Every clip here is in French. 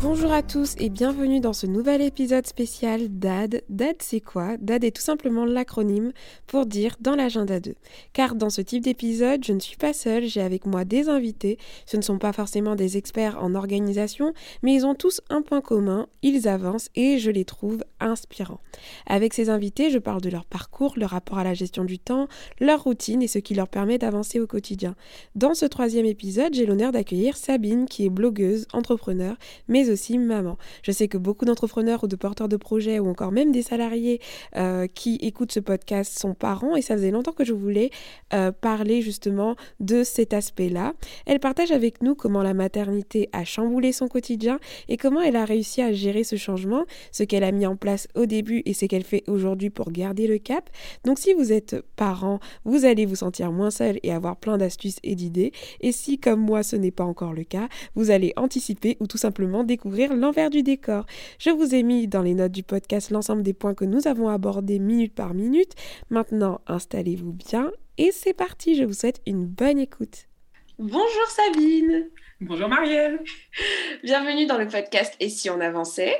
Bonjour à tous et bienvenue dans ce nouvel épisode spécial DAD. DAD c'est quoi? DAD est tout simplement l'acronyme pour dire dans l'agenda 2. Car dans ce type d'épisode, je ne suis pas seule, j'ai avec moi des invités. Ce ne sont pas forcément des experts en organisation, mais ils ont tous un point commun, ils avancent et je les trouve inspirants. Avec ces invités, je parle de leur parcours, leur rapport à la gestion du temps, leur routine et ce qui leur permet d'avancer au quotidien. Dans ce troisième épisode, j'ai l'honneur d'accueillir Sabine qui est blogueuse, entrepreneur, mais aussi maman. Je sais que beaucoup d'entrepreneurs ou de porteurs de projets ou encore même des salariés euh, qui écoutent ce podcast sont parents et ça faisait longtemps que je voulais euh, parler justement de cet aspect-là. Elle partage avec nous comment la maternité a chamboulé son quotidien et comment elle a réussi à gérer ce changement, ce qu'elle a mis en place au début et ce qu'elle fait aujourd'hui pour garder le cap. Donc si vous êtes parent, vous allez vous sentir moins seul et avoir plein d'astuces et d'idées. Et si comme moi ce n'est pas encore le cas, vous allez anticiper ou tout simplement découvrir découvrir l'envers du décor. Je vous ai mis dans les notes du podcast l'ensemble des points que nous avons abordés minute par minute. Maintenant, installez-vous bien et c'est parti. Je vous souhaite une bonne écoute. Bonjour Sabine. Bonjour Marielle. Bienvenue dans le podcast Et si on avançait?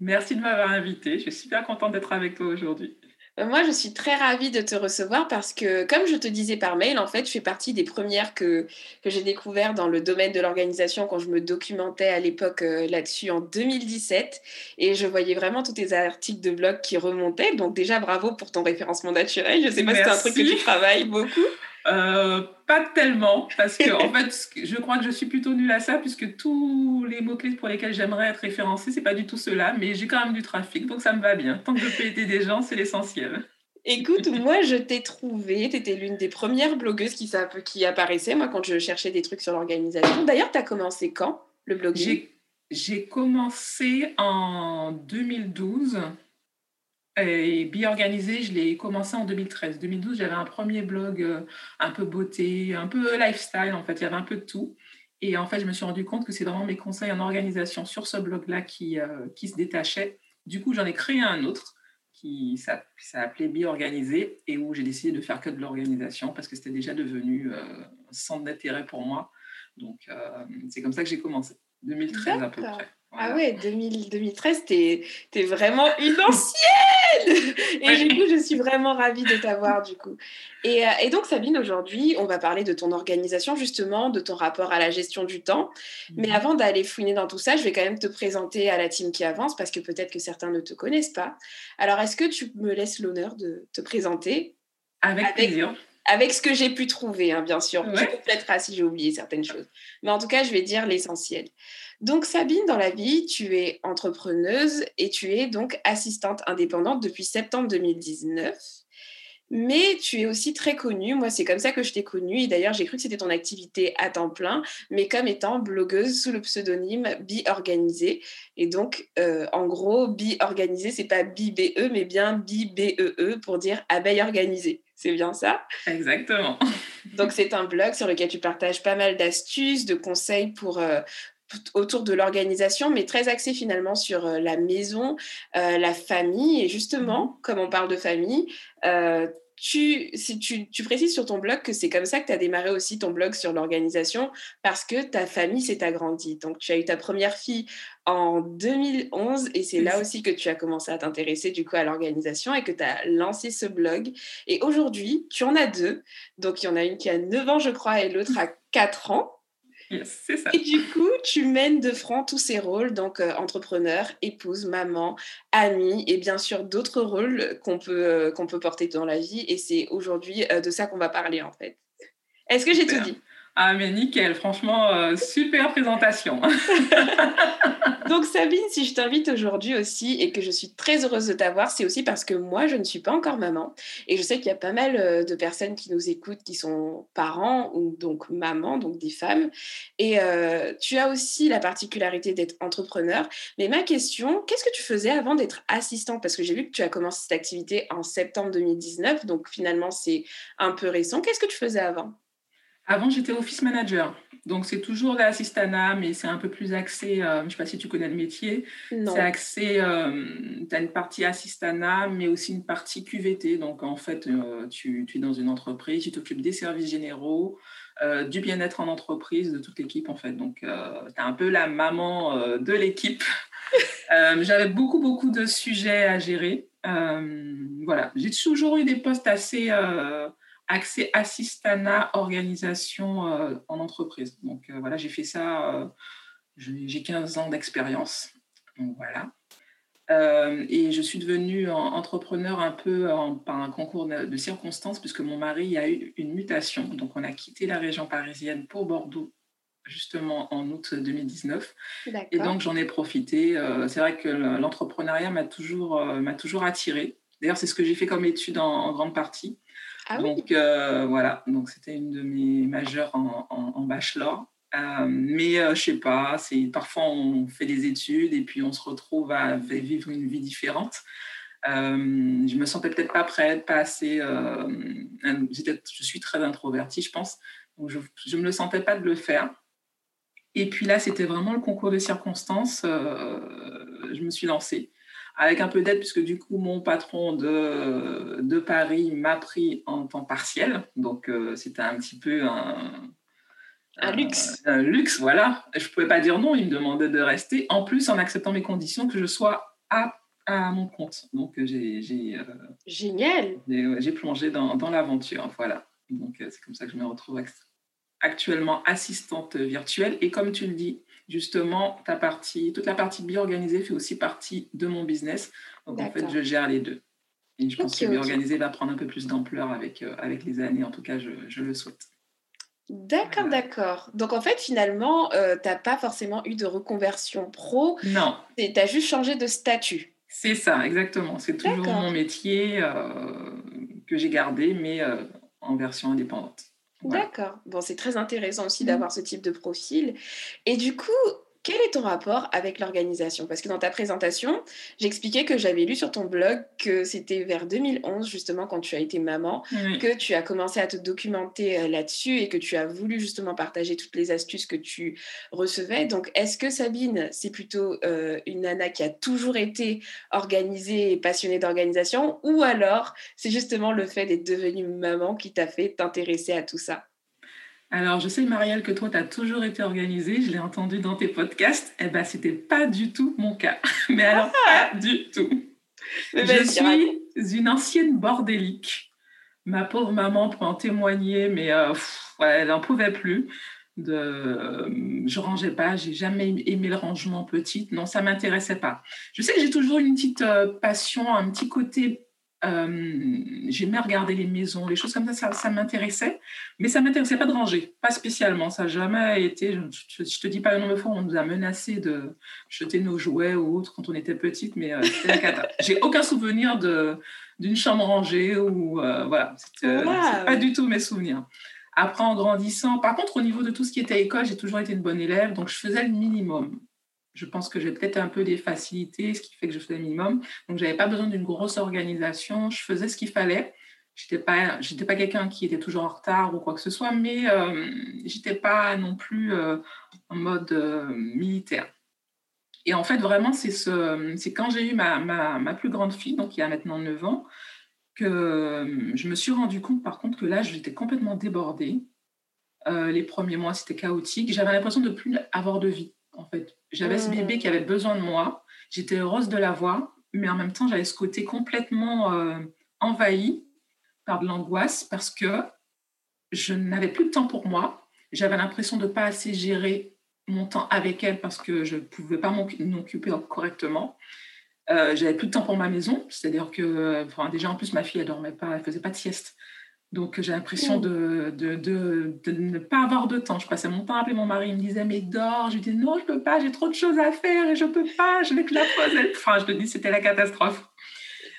Merci de m'avoir invitée. Je suis super contente d'être avec toi aujourd'hui. Euh, moi, je suis très ravie de te recevoir parce que, comme je te disais par mail, en fait, je fais partie des premières que, que j'ai découvert dans le domaine de l'organisation quand je me documentais à l'époque euh, là-dessus en 2017. Et je voyais vraiment tous tes articles de blog qui remontaient. Donc, déjà, bravo pour ton référencement naturel. Je ne sais pas si c'est un truc que tu travailles beaucoup. Euh, pas tellement, parce que en fait, je crois que je suis plutôt nulle à ça, puisque tous les mots-clés pour lesquels j'aimerais être référencée, c'est pas du tout cela, mais j'ai quand même du trafic, donc ça me va bien. Tant que je peux aider des gens, c'est l'essentiel. Écoute, moi, je t'ai trouvé, tu étais l'une des premières blogueuses qui, qui apparaissait, moi, quand je cherchais des trucs sur l'organisation. D'ailleurs, tu as commencé quand, le blogging? J'ai commencé en 2012. Et Bi Organisé, je l'ai commencé en 2013. 2012, j'avais un premier blog euh, un peu beauté, un peu lifestyle, en fait, il y avait un peu de tout. Et en fait, je me suis rendu compte que c'est vraiment mes conseils en organisation sur ce blog-là qui, euh, qui se détachaient. Du coup, j'en ai créé un autre qui s'appelait Bi Organisé et où j'ai décidé de faire que de l'organisation parce que c'était déjà devenu euh, un centre d'intérêt pour moi. Donc, c'est comme ça que j'ai commencé, 2013 à peu près. Ah ouais, 2013, t'es es vraiment une ancienne Et du coup, je suis vraiment ravie de t'avoir du coup. Et, euh, et donc, Sabine, aujourd'hui, on va parler de ton organisation, justement, de ton rapport à la gestion du temps. Mais mhm. avant d'aller fouiner dans tout ça, je vais quand même te présenter à la team qui avance, parce que peut-être que certains ne te connaissent pas. Alors, est-ce que tu me laisses l'honneur de te présenter Avec, plaisir avec ce que j'ai pu trouver, hein, bien sûr. Ouais. Peut-être si j'ai oublié certaines choses. Mais en tout cas, je vais dire l'essentiel. Donc Sabine, dans la vie, tu es entrepreneuse et tu es donc assistante indépendante depuis septembre 2019. Mais tu es aussi très connue, moi c'est comme ça que je t'ai connue, et d'ailleurs j'ai cru que c'était ton activité à temps plein, mais comme étant blogueuse sous le pseudonyme Bi Organisée. Et donc euh, en gros, Bi Organisée, c'est pas Bi BE, mais bien Bi BEE e pour dire abeille organisée. C'est bien ça? Exactement. Donc c'est un blog sur lequel tu partages pas mal d'astuces, de conseils pour, euh, autour de l'organisation, mais très axé finalement sur euh, la maison, euh, la famille. Et justement, mmh. comme on parle de famille, euh, tu, si tu, tu, précises sur ton blog que c'est comme ça que tu as démarré aussi ton blog sur l'organisation, parce que ta famille s'est agrandie. Donc, tu as eu ta première fille en 2011 et c'est là aussi que tu as commencé à t'intéresser du coup à l'organisation et que tu as lancé ce blog. Et aujourd'hui, tu en as deux. Donc, il y en a une qui a 9 ans, je crois, et l'autre a 4 ans. Et du coup, tu mènes de front tous ces rôles, donc euh, entrepreneur, épouse, maman, amie, et bien sûr d'autres rôles qu'on peut, euh, qu'on peut porter dans la vie. Et c'est aujourd'hui euh, de ça qu'on va parler en fait. Est-ce que j'ai tout dit? Ah, mais nickel, franchement, euh, super présentation. Donc, Sabine, si je t'invite aujourd'hui aussi et que je suis très heureuse de t'avoir, c'est aussi parce que moi, je ne suis pas encore maman. Et je sais qu'il y a pas mal euh, de personnes qui nous écoutent qui sont parents ou donc mamans, donc des femmes. Et euh, tu as aussi la particularité d'être entrepreneur. Mais ma question, qu'est-ce que tu faisais avant d'être assistante Parce que j'ai vu que tu as commencé cette activité en septembre 2019. Donc, finalement, c'est un peu récent. Qu'est-ce que tu faisais avant? Avant, j'étais office manager. Donc, c'est toujours l'assistanat, mais c'est un peu plus axé. Euh, je ne sais pas si tu connais le métier. C'est axé. Euh, tu as une partie assistana, mais aussi une partie QVT. Donc, en fait, euh, tu, es dans une entreprise, tu t'occupes des services généraux, du bien-être en entreprise, de toute l'équipe, en fait. Donc, tu es un peu la maman de l'équipe. J'avais beaucoup, beaucoup de sujets à gérer. voilà. J'ai toujours eu des postes assez accès assistana organisation euh, en entreprise. Donc euh, voilà, j'ai fait ça, euh, j'ai 15 ans d'expérience. Donc voilà. et je suis devenue entrepreneur un peu par un concours de, circonstances puisque mon mari a eu une mutation. Donc on a quitté la région parisienne pour Bordeaux justement en août 2019. Et donc j'en ai profité. c'est vrai que l'entrepreneuriat m'a toujours, m'a toujours attiré. D'ailleurs, c'est ce que j'ai fait comme étude en grande partie. Ah donc euh, voilà, donc c'était une de mes majeures en, bachelor. Euh, mais euh, je sais pas, parfois on fait des études et puis on se retrouve à vivre une vie différente. je me sentais peut-être pas prête, pas assez. je suis très introvertie, je pense. Je ne me le sentais pas de le faire. Et puis là, c'était vraiment le concours de circonstances. je me suis lancée avec un peu d'aide, puisque du coup, mon patron de, de Paris m'a pris en temps partiel. Donc, euh, c'était un petit peu un, un, luxe. Un, luxe, voilà. Je ne pouvais pas dire non, il me demandait de rester. En plus, en acceptant mes conditions, que je sois à, à mon compte. Donc, j'ai. Euh, Génial J'ai plongé dans, dans l'aventure, voilà. Donc, euh, c'est comme ça que je me retrouve actuellement assistante virtuelle. Et comme tu le dis, justement, ta partie, toute la partie bien organisée fait aussi partie de mon business. Donc, en fait, je gère les deux. Et je pense que bien organisé va prendre un peu plus d'ampleur avec, euh, avec les années. En tout cas, je, je le souhaite. D'accord, d'accord. Donc, en fait, finalement, euh, tu n'as pas forcément eu de reconversion pro. Non. Tu as juste changé de statut. C'est ça, exactement. C'est toujours mon métier euh, que j'ai gardé, mais en version indépendante. D'accord. Bon, c'est très intéressant aussi mmh. d'avoir ce type de profil. Et du coup, quel est ton rapport avec l'organisation? Parce que dans ta présentation, j'expliquais que j'avais lu sur ton blog que c'était vers 2011, justement, quand tu as été maman, que tu as commencé à te documenter euh, là-dessus et que tu as voulu justement partager toutes les astuces que tu recevais. Donc, est-ce que Sabine, c'est plutôt euh, une nana qui a toujours été organisée et passionnée d'organisation ou alors c'est justement le fait d'être devenue maman qui t'a fait t'intéresser à tout ça? Alors, je sais, Marielle, que toi, tu as toujours été organisée. Je l'ai entendu dans tes podcasts. Eh bien, ce n'était pas du tout mon cas. Mais alors, ah pas du tout. je suis une ancienne bordélique. Ma pauvre maman peut en témoigner, mais euh, elle n'en pouvait plus. De, euh, je rangeais pas, j'ai jamais aimé le rangement petite. Non, ça m'intéressait pas. Je sais que j'ai toujours une petite euh, passion, un petit côté euh, j'aimais regarder les maisons, les choses comme ça, ça, m'intéressait, mais ça m'intéressait pas de ranger, pas spécialement. Ça n'a jamais été, je, ne te dis pas le nombre de fois, on nous a menacé de jeter nos jouets ou autres quand on était petite, mais euh, c'était la cata. J'ai aucun souvenir de, d'une chambre rangée ou euh, voilà, c'était pas du tout mes souvenirs. Après, en grandissant, par contre, au niveau de tout ce qui était école, j'ai toujours été une bonne élève, donc je faisais le minimum je pense que j'ai peut-être un peu des facilités, ce qui fait que je faisais le minimum. Donc, je n'avais pas besoin d'une grosse organisation. Je faisais ce qu'il fallait. Je n'étais pas, pas quelqu'un qui était toujours en retard ou quoi que ce soit, mais euh, je n'étais pas non plus euh, en mode euh, militaire. Et en fait, vraiment, c'est ce, quand j'ai eu ma, ma, plus grande fille, donc il y a maintenant 9 ans, que je me suis rendu compte, par contre, que là, j'étais complètement débordée. les premiers mois, c'était chaotique. J'avais l'impression de plus avoir de vie, en fait j'avais ce bébé qui avait besoin de moi. J'étais heureuse de l'avoir, mais en même temps, j'avais ce côté complètement euh, envahi par de l'angoisse parce que je n'avais plus de temps pour moi. J'avais l'impression de ne pas assez gérer mon temps avec elle parce que je ne pouvais pas m'occuper correctement. Euh, j'avais plus de temps pour ma maison, c'est-à-dire que, déjà en plus, ma fille, elle dormait pas, elle faisait pas de sieste. Donc j'ai l'impression de, de, de, de, ne pas avoir de temps. Je passais mon temps à appeler mon mari, il me disait mais dors. Je lui disais non, je peux pas, j'ai trop de choses à faire et je peux pas, je vais que la poser. Enfin, je te dis, c'était la catastrophe.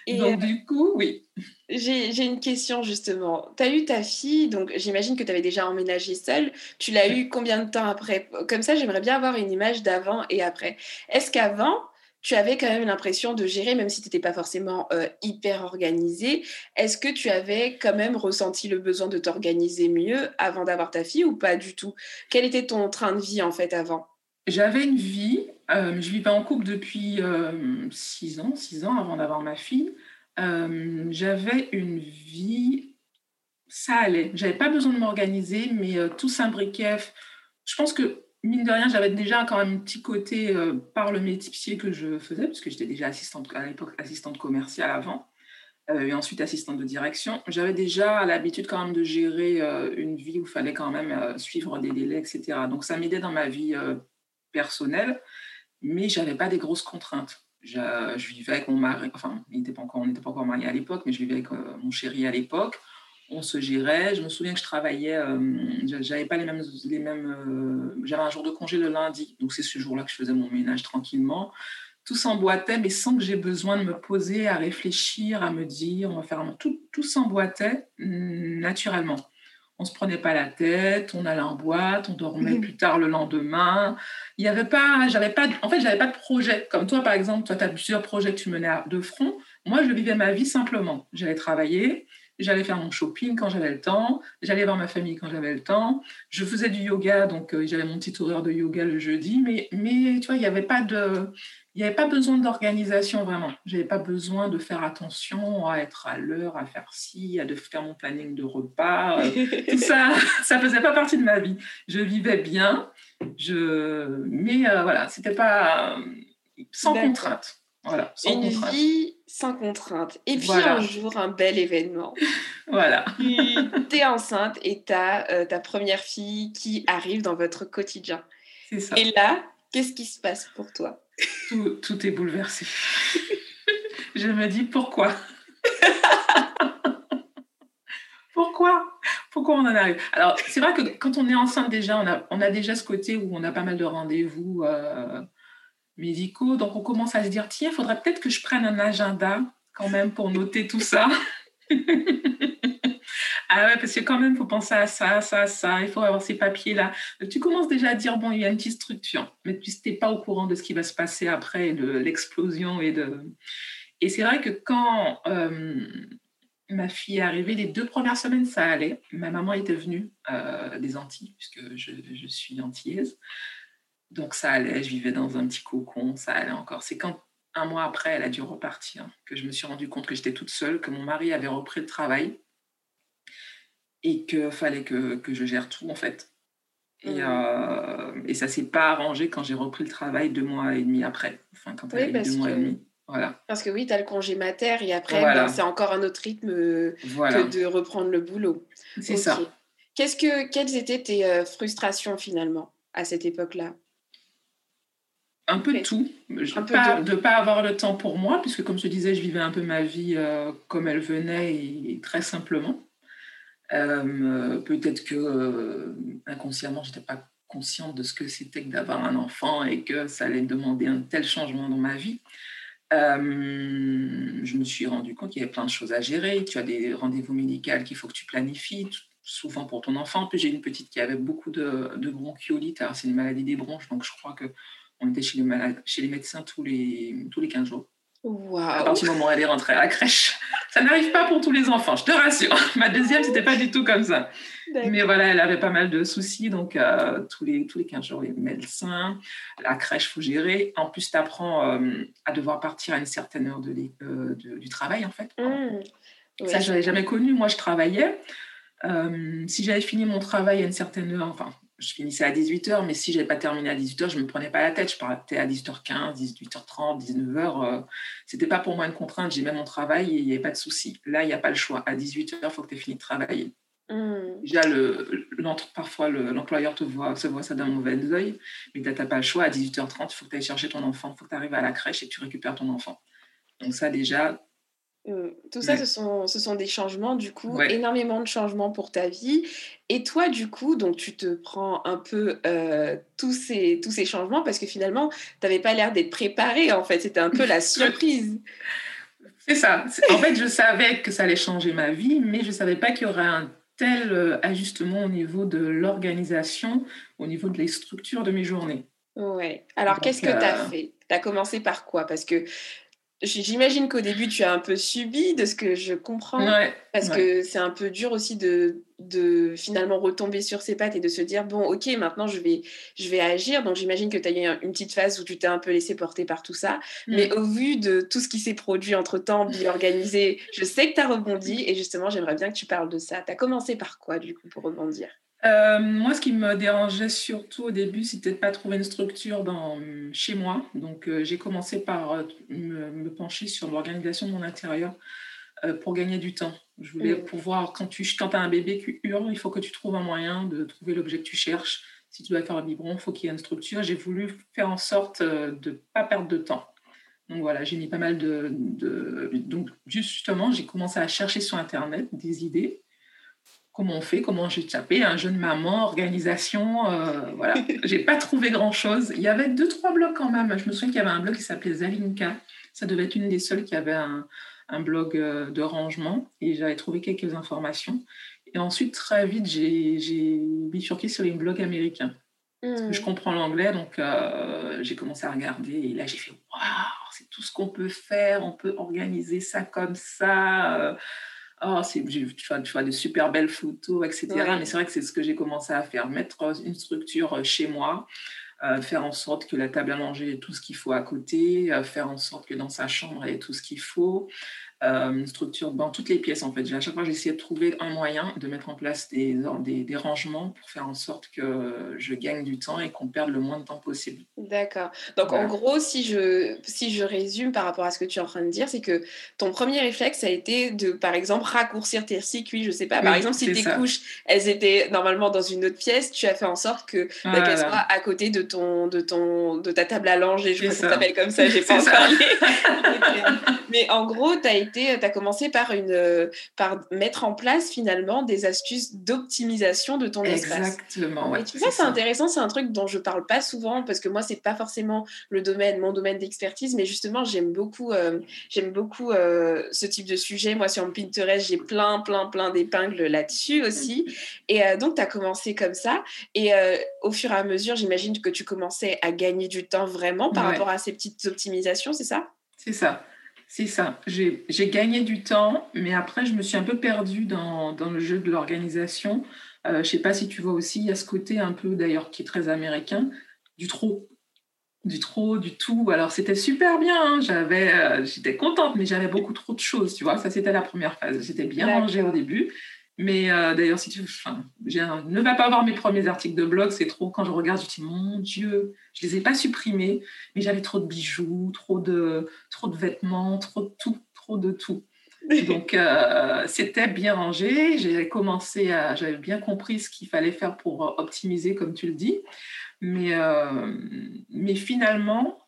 Et donc euh, du coup, oui. J'ai une question justement. Tu as eu ta fille, donc j'imagine que tu avais déjà emménagé seule. Tu l'as eu combien de temps après? Comme ça, j'aimerais bien avoir une image d'avant et après. Est-ce qu'avant, tu avais quand même l'impression de gérer, même si tu n'étais pas forcément euh, hyper organisée. Est-ce que tu avais quand même ressenti le besoin de t'organiser mieux avant d'avoir ta fille ou pas du tout? Quel était ton train de vie en fait avant? J'avais une vie, euh, je vivais en couple depuis euh, six ans, six ans avant d'avoir ma fille. J'avais une vie, ça allait. J'avais pas besoin de m'organiser, mais tout s'imbriquait. Je pense que mine de rien, j'avais déjà quand même un petit côté euh, par le métier que je faisais, puisque j'étais déjà assistante à l'époque assistante commerciale avant, euh, et ensuite assistante de direction. J'avais déjà l'habitude quand même de gérer euh, une vie où il fallait quand même suivre des délais, etc. Donc ça m'aidait dans ma vie personnelle, mais j'avais pas des grosses contraintes. Je, vivais avec mon mari, enfin, on n'était pas encore mariés à l'époque, mais je vivais avec mon chéri à l'époque on se gérait. Je me souviens que je travaillais, euh, j'avais pas les mêmes, les mêmes. Euh, j'avais un jour de congé le lundi, donc c'est ce jour-là que je faisais mon ménage tranquillement. Tout s'emboîtait, mais sans que j'ai besoin de me poser, à réfléchir, à me dire, on va faire tout, tout s'emboîtait mm, naturellement. On se prenait pas la tête, on allait en boîte, on dormait plus tard le lendemain. Il y avait pas, j'avais pas, en fait, j'avais pas de projet. Comme toi, par exemple, toi, tu as plusieurs projets que tu menais de front. Moi, je vivais ma vie simplement. J'allais travailler, J'allais faire mon shopping quand j'avais le temps. J'allais voir ma famille quand j'avais le temps. Je faisais du yoga, donc euh, j'avais mon petit horaire de yoga le jeudi. Mais, mais tu vois, il n'y avait pas de... Il n'y avait pas besoin d'organisation vraiment. Je n'avais pas besoin de faire attention à être à l'heure, à faire ci, à de faire mon planning de repas. Euh, tout ça, ça faisait pas partie de ma vie. Je vivais bien, je... mais euh, voilà, c'était pas sans contrainte. Voilà, sans Une vie sans contrainte. Et puis un jour, un bel événement. voilà. Tu es enceinte et tu as euh, ta première fille qui arrive dans votre quotidien. C'est ça. Et là, qu'est-ce qui se passe pour toi? Tout, tout, est bouleversé. Je me dis pourquoi? Pourquoi? Pourquoi on en arrive? Alors, c'est vrai que quand on est enceinte déjà, on a, on a déjà ce côté où on a pas mal de rendez-vous. Euh, médicaux. Donc, on commence à se dire, tiens, il faudrait peut-être que je prenne un agenda quand même pour noter tout ça. ah ouais, parce que quand même, il faut penser à ça, ça, ça, il faut avoir ces papiers-là. Tu commences déjà à dire, bon, il y a une petite structure, mais tu n'es pas au courant de ce qui va se passer après, de l'explosion et de... Et c'est vrai que quand euh, ma fille est arrivée, les deux premières semaines, ça allait. Ma maman était venue euh, des Antilles, puisque je, je suis antillaise. Donc ça allait, je vivais dans un petit cocon, ça allait encore. C'est quand un mois après, elle a dû repartir, que je me suis rendu compte que j'étais toute seule, que mon mari avait repris le travail et qu'il fallait que, que, je gère tout en fait. Et, mmh. euh, et ça s'est pas arrangé quand j'ai repris le travail deux mois et demi après. Enfin, quand elle deux mois et demi. Voilà. Parce que oui, tu as le congé mater et après, ben, c'est encore un autre rythme que de reprendre le boulot. C'est ça. Que, quelles étaient tes euh, frustrations finalement à cette époque-là? Un peu de tout. pas, de ne pas avoir le temps pour moi, puisque comme je disais, je vivais un peu ma vie euh, comme elle venait et, très simplement. Euh, peut-être que euh, inconsciemment, je n'étais pas consciente de ce que c'était que d'avoir un enfant et que ça allait demander un tel changement dans ma vie. je me suis rendu compte qu'il y avait plein de choses à gérer. Tu as des rendez-vous médicaux qu'il faut que tu planifies, souvent pour ton enfant. Puis j'ai une petite qui avait beaucoup de, de bronchiolite. Alors, c'est une maladie des bronches, donc je crois que on était chez les, chez les médecins tous les, tous les 15 jours. À partir du moment où elle est rentrée à la crèche. Ça n'arrive pas pour tous les enfants, je te rassure. Ma deuxième, c'était pas du tout comme ça. Mais voilà, elle avait pas mal de soucis. Donc, euh, tous, les, tous les 15 jours, les médecins, la crèche, faut gérer. En plus, tu apprends euh, à devoir partir à une certaine heure de, euh, du travail, en fait. Mmh. Ça, je n'avais jamais connu. Moi, je travaillais. si j'avais fini mon travail à une certaine heure, enfin, je finissais à 18h, mais si je n'avais pas terminé à 18h, je ne me prenais pas la tête. Je partais à 18h15, 18h30, 19h. Ce n'était pas pour moi une contrainte. J'aimais mon travail et il n'y avait pas de souci. Là, il n'y a pas le choix. À 18h, il faut que tu aies fini de travailler. Mmh. Déjà, le, parfois, l'employeur te voit, se voit ça d'un mauvais oeil, mais tu n'as pas le choix. À 18h30, il faut que tu ailles chercher ton enfant, il faut que tu arrives à la crèche et que tu récupères ton enfant. Donc ça, déjà. Tout ça, ce, sont, ce sont des changements, du coup, énormément de changements pour ta vie. Et toi, du coup, donc tu te prends un peu euh, tous, ces, tous ces changements parce que finalement, tu n'avais pas l'air d'être préparé, en fait. C'était un peu la surprise. C'est ça. En fait, je savais que ça allait changer ma vie, mais je ne savais pas qu'il y aurait un tel euh, ajustement au niveau de l'organisation, au niveau de les structures de mes journées. Ouais. Alors, qu'est-ce que tu as euh, fait? Tu as commencé par quoi? Parce que J'imagine qu'au début, tu as un peu subi de ce que je comprends. parce que c'est un peu dur aussi de, de finalement retomber sur ses pattes et de se dire bon, ok, maintenant je vais, je vais agir. Donc j'imagine que tu as eu une petite phase où tu t'es un peu laissé porter par tout ça. Mm. Mais au vu de tout ce qui s'est produit entre temps, bien organisé, je sais que tu as rebondi et justement, j'aimerais bien que tu parles de ça. Tu as commencé par quoi du coup pour rebondir? Euh, moi, ce qui me dérangeait surtout au début, c'était de ne pas trouver une structure dans, chez moi. Donc, euh, j'ai commencé par euh, me, pencher sur l'organisation de mon intérieur pour gagner du temps. Je voulais mm. pouvoir, quand tu quand as un bébé qui hurle, il faut que tu trouves un moyen de trouver l'objet que tu cherches. Si tu dois faire un biberon, il faut qu'il y ait une structure. J'ai voulu faire en sorte de ne pas perdre de temps. Donc voilà, j'ai mis pas mal de, de... Donc justement, j'ai commencé à chercher sur Internet des idées comment on fait, comment j'ai tapé, un jeune maman, organisation, euh, voilà. j'ai pas trouvé grand chose. Il y avait deux, trois blogs quand même. Je me souviens qu'il y avait un blog qui s'appelait Zalinka. Ça devait être une des seules qui avait un, blog euh, de rangement et j'avais trouvé quelques informations. Et ensuite, très vite, j'ai bifurqué sur les blogs américains. Parce que je hmm. comprends l'anglais, donc euh, j'ai commencé à regarder et là j'ai fait waouh, c'est tout ce qu'on peut faire, on peut organiser ça comme ça oh, tu, vois, tu vois de super belles photos, etc. Mais c'est vrai que c'est ce que j'ai commencé à faire, mettre une structure euh, chez moi, euh, faire en sorte que la table à manger ait tout ce qu'il faut à côté, euh, faire en sorte que dans sa chambre, elle ait tout ce qu'il faut, euh, structure dans toutes les pièces en fait. À chaque fois, essayé de trouver un moyen de mettre en place des, des, rangements pour faire en sorte que je gagne du temps et qu'on perde le moins de temps possible. D'accord. Donc en gros, si je, si je résume par rapport à ce que tu es en train de dire, c'est que ton premier réflexe a été de, par exemple, raccourcir tes circuits. Je sais pas, par exemple, si tes couches, elles étaient normalement dans une autre pièce, tu as fait en sorte que bah, qu'elles soient à côté de, ton, de, ton, de ta table à langer. Je crois que ça s'appelle comme ça, j'ai pas parlé. Mais en gros, tu as été tu as commencé par, une, par mettre en place finalement des astuces d'optimisation de ton espace. Exactement. et tu vois, c'est intéressant, c'est un truc dont je parle pas souvent parce que moi, c'est pas forcément le domaine, mon domaine d'expertise, mais justement, j'aime beaucoup, euh, j'aime beaucoup euh, ce type de sujet. Moi, sur Pinterest, j'ai plein, plein, plein d'épingles là-dessus aussi. Et euh, donc, tu as commencé comme ça. Et au fur et à mesure, j'imagine que tu commençais à gagner du temps vraiment par rapport à ces petites optimisations, c'est ça? C'est ça. C'est ça. J'ai gagné du temps, mais après, je me suis un peu perdue dans, dans le jeu de l'organisation. Euh, je ne sais pas si tu vois aussi, il y a ce côté un peu, d'ailleurs, qui est très américain, du trop. Du trop, du tout. Alors, c'était super bien. Hein. J'avais, euh, J'étais contente, mais j'avais beaucoup trop de choses, tu vois. Ça, c'était la première phase. J'étais bien rangée au début. Mais euh, d'ailleurs, si tu enfin, ne va pas voir mes premiers articles de blog, c'est trop. Quand je regarde, je dis mon Dieu, je les ai pas supprimés, mais j'avais trop de bijoux, trop de, trop de vêtements, trop de tout, trop de tout. Donc euh, c'était bien rangé. J'ai commencé à, j'avais bien compris ce qu'il fallait faire pour optimiser, comme tu le dis. Mais, euh, mais finalement,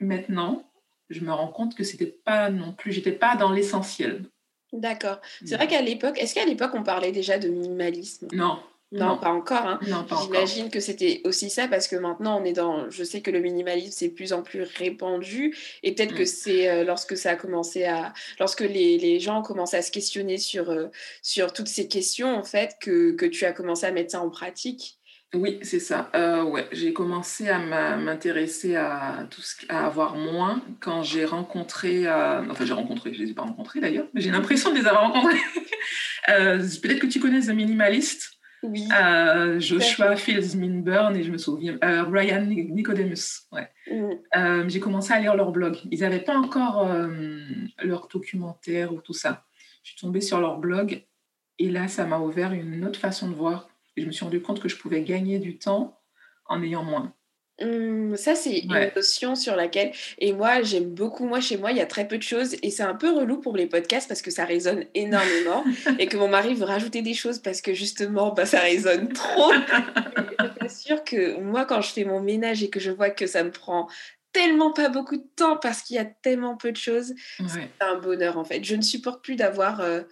maintenant, je me rends compte que c'était pas non plus, j'étais pas dans l'essentiel. D'accord. C'est vrai qu'à l'époque, est-ce qu'à l'époque on parlait déjà de minimalisme? Non. Non, pas encore. Hein. Non, pas J'imagine que c'était aussi ça parce que maintenant on est dans. Je sais que le minimalisme c'est de plus en plus répandu et peut-être que mm. c'est euh, lorsque ça a commencé à. Lorsque les, les gens ont commencé à se questionner sur, euh, sur toutes ces questions en fait que, que tu as commencé à mettre ça en pratique. Oui, c'est ça. Euh, ouais, j'ai commencé à m'intéresser à tout ce, à avoir moins quand j'ai rencontré, euh, enfin j'ai rencontré, je les ai pas rencontrés d'ailleurs, mais j'ai l'impression de les avoir rencontrés. euh, Peut-être que tu connais The Minimalist. Oui. Joshua Fields Minburn et je me souviens Ryan Nicodemus. Ouais. Mm. j'ai commencé à lire leur blog. Ils n'avaient pas encore leur documentaire ou tout ça. Je suis tombée sur leur blog et là, ça m'a ouvert une autre façon de voir et je me suis rendu compte que je pouvais gagner du temps en ayant moins. Mmh, ça, c'est une notion sur laquelle. Et moi, j'aime beaucoup. Moi, chez moi, il y a très peu de choses. Et c'est un peu relou pour les podcasts parce que ça résonne énormément. et que mon mari veut rajouter des choses parce que justement, bah, ça résonne trop. je suis sûre que moi, quand je fais mon ménage et que je vois que ça me prend tellement pas beaucoup de temps parce qu'il y a tellement peu de choses. C'est un bonheur en fait. Je ne supporte plus d'avoir, euh,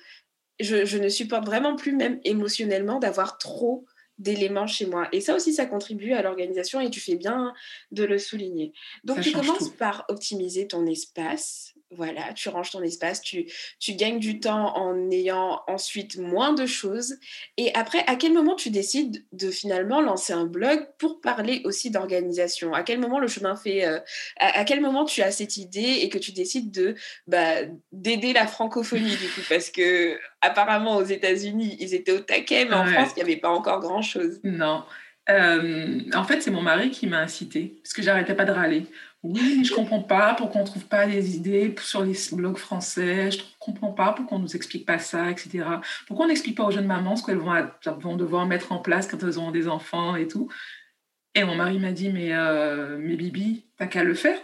je, je, ne supporte vraiment plus même émotionnellement d'avoir trop d'éléments chez moi. Et ça aussi, ça contribue à l'organisation et tu fais bien de le souligner. Donc, tu commences par optimiser ton espace. Voilà, tu ranges ton espace, tu, tu gagnes du temps en ayant ensuite moins de choses. Et après, à quel moment tu décides de finalement lancer un blog pour parler aussi d'organisation? À quel moment le chemin fait euh, à, quel moment tu as cette idée et que tu décides de bah, d'aider la francophonie du coup? Parce que apparemment aux États-Unis, ils étaient au taquet, mais en France, il n'y avait pas encore grand-chose. Non. Euh, en fait, c'est mon mari qui m'a incité, parce que j'arrêtais pas de râler. Oui, je comprends pas pourquoi on trouve pas des idées sur les blogs français. Je comprends pas pourquoi on nous explique pas ça, etc. Pourquoi on n'explique pas aux jeunes mamans ce qu'elles vont, devoir mettre en place quand elles auront des enfants et tout? Et mon mari m'a dit, mais, euh, mais Bibi, t'as qu'à le faire.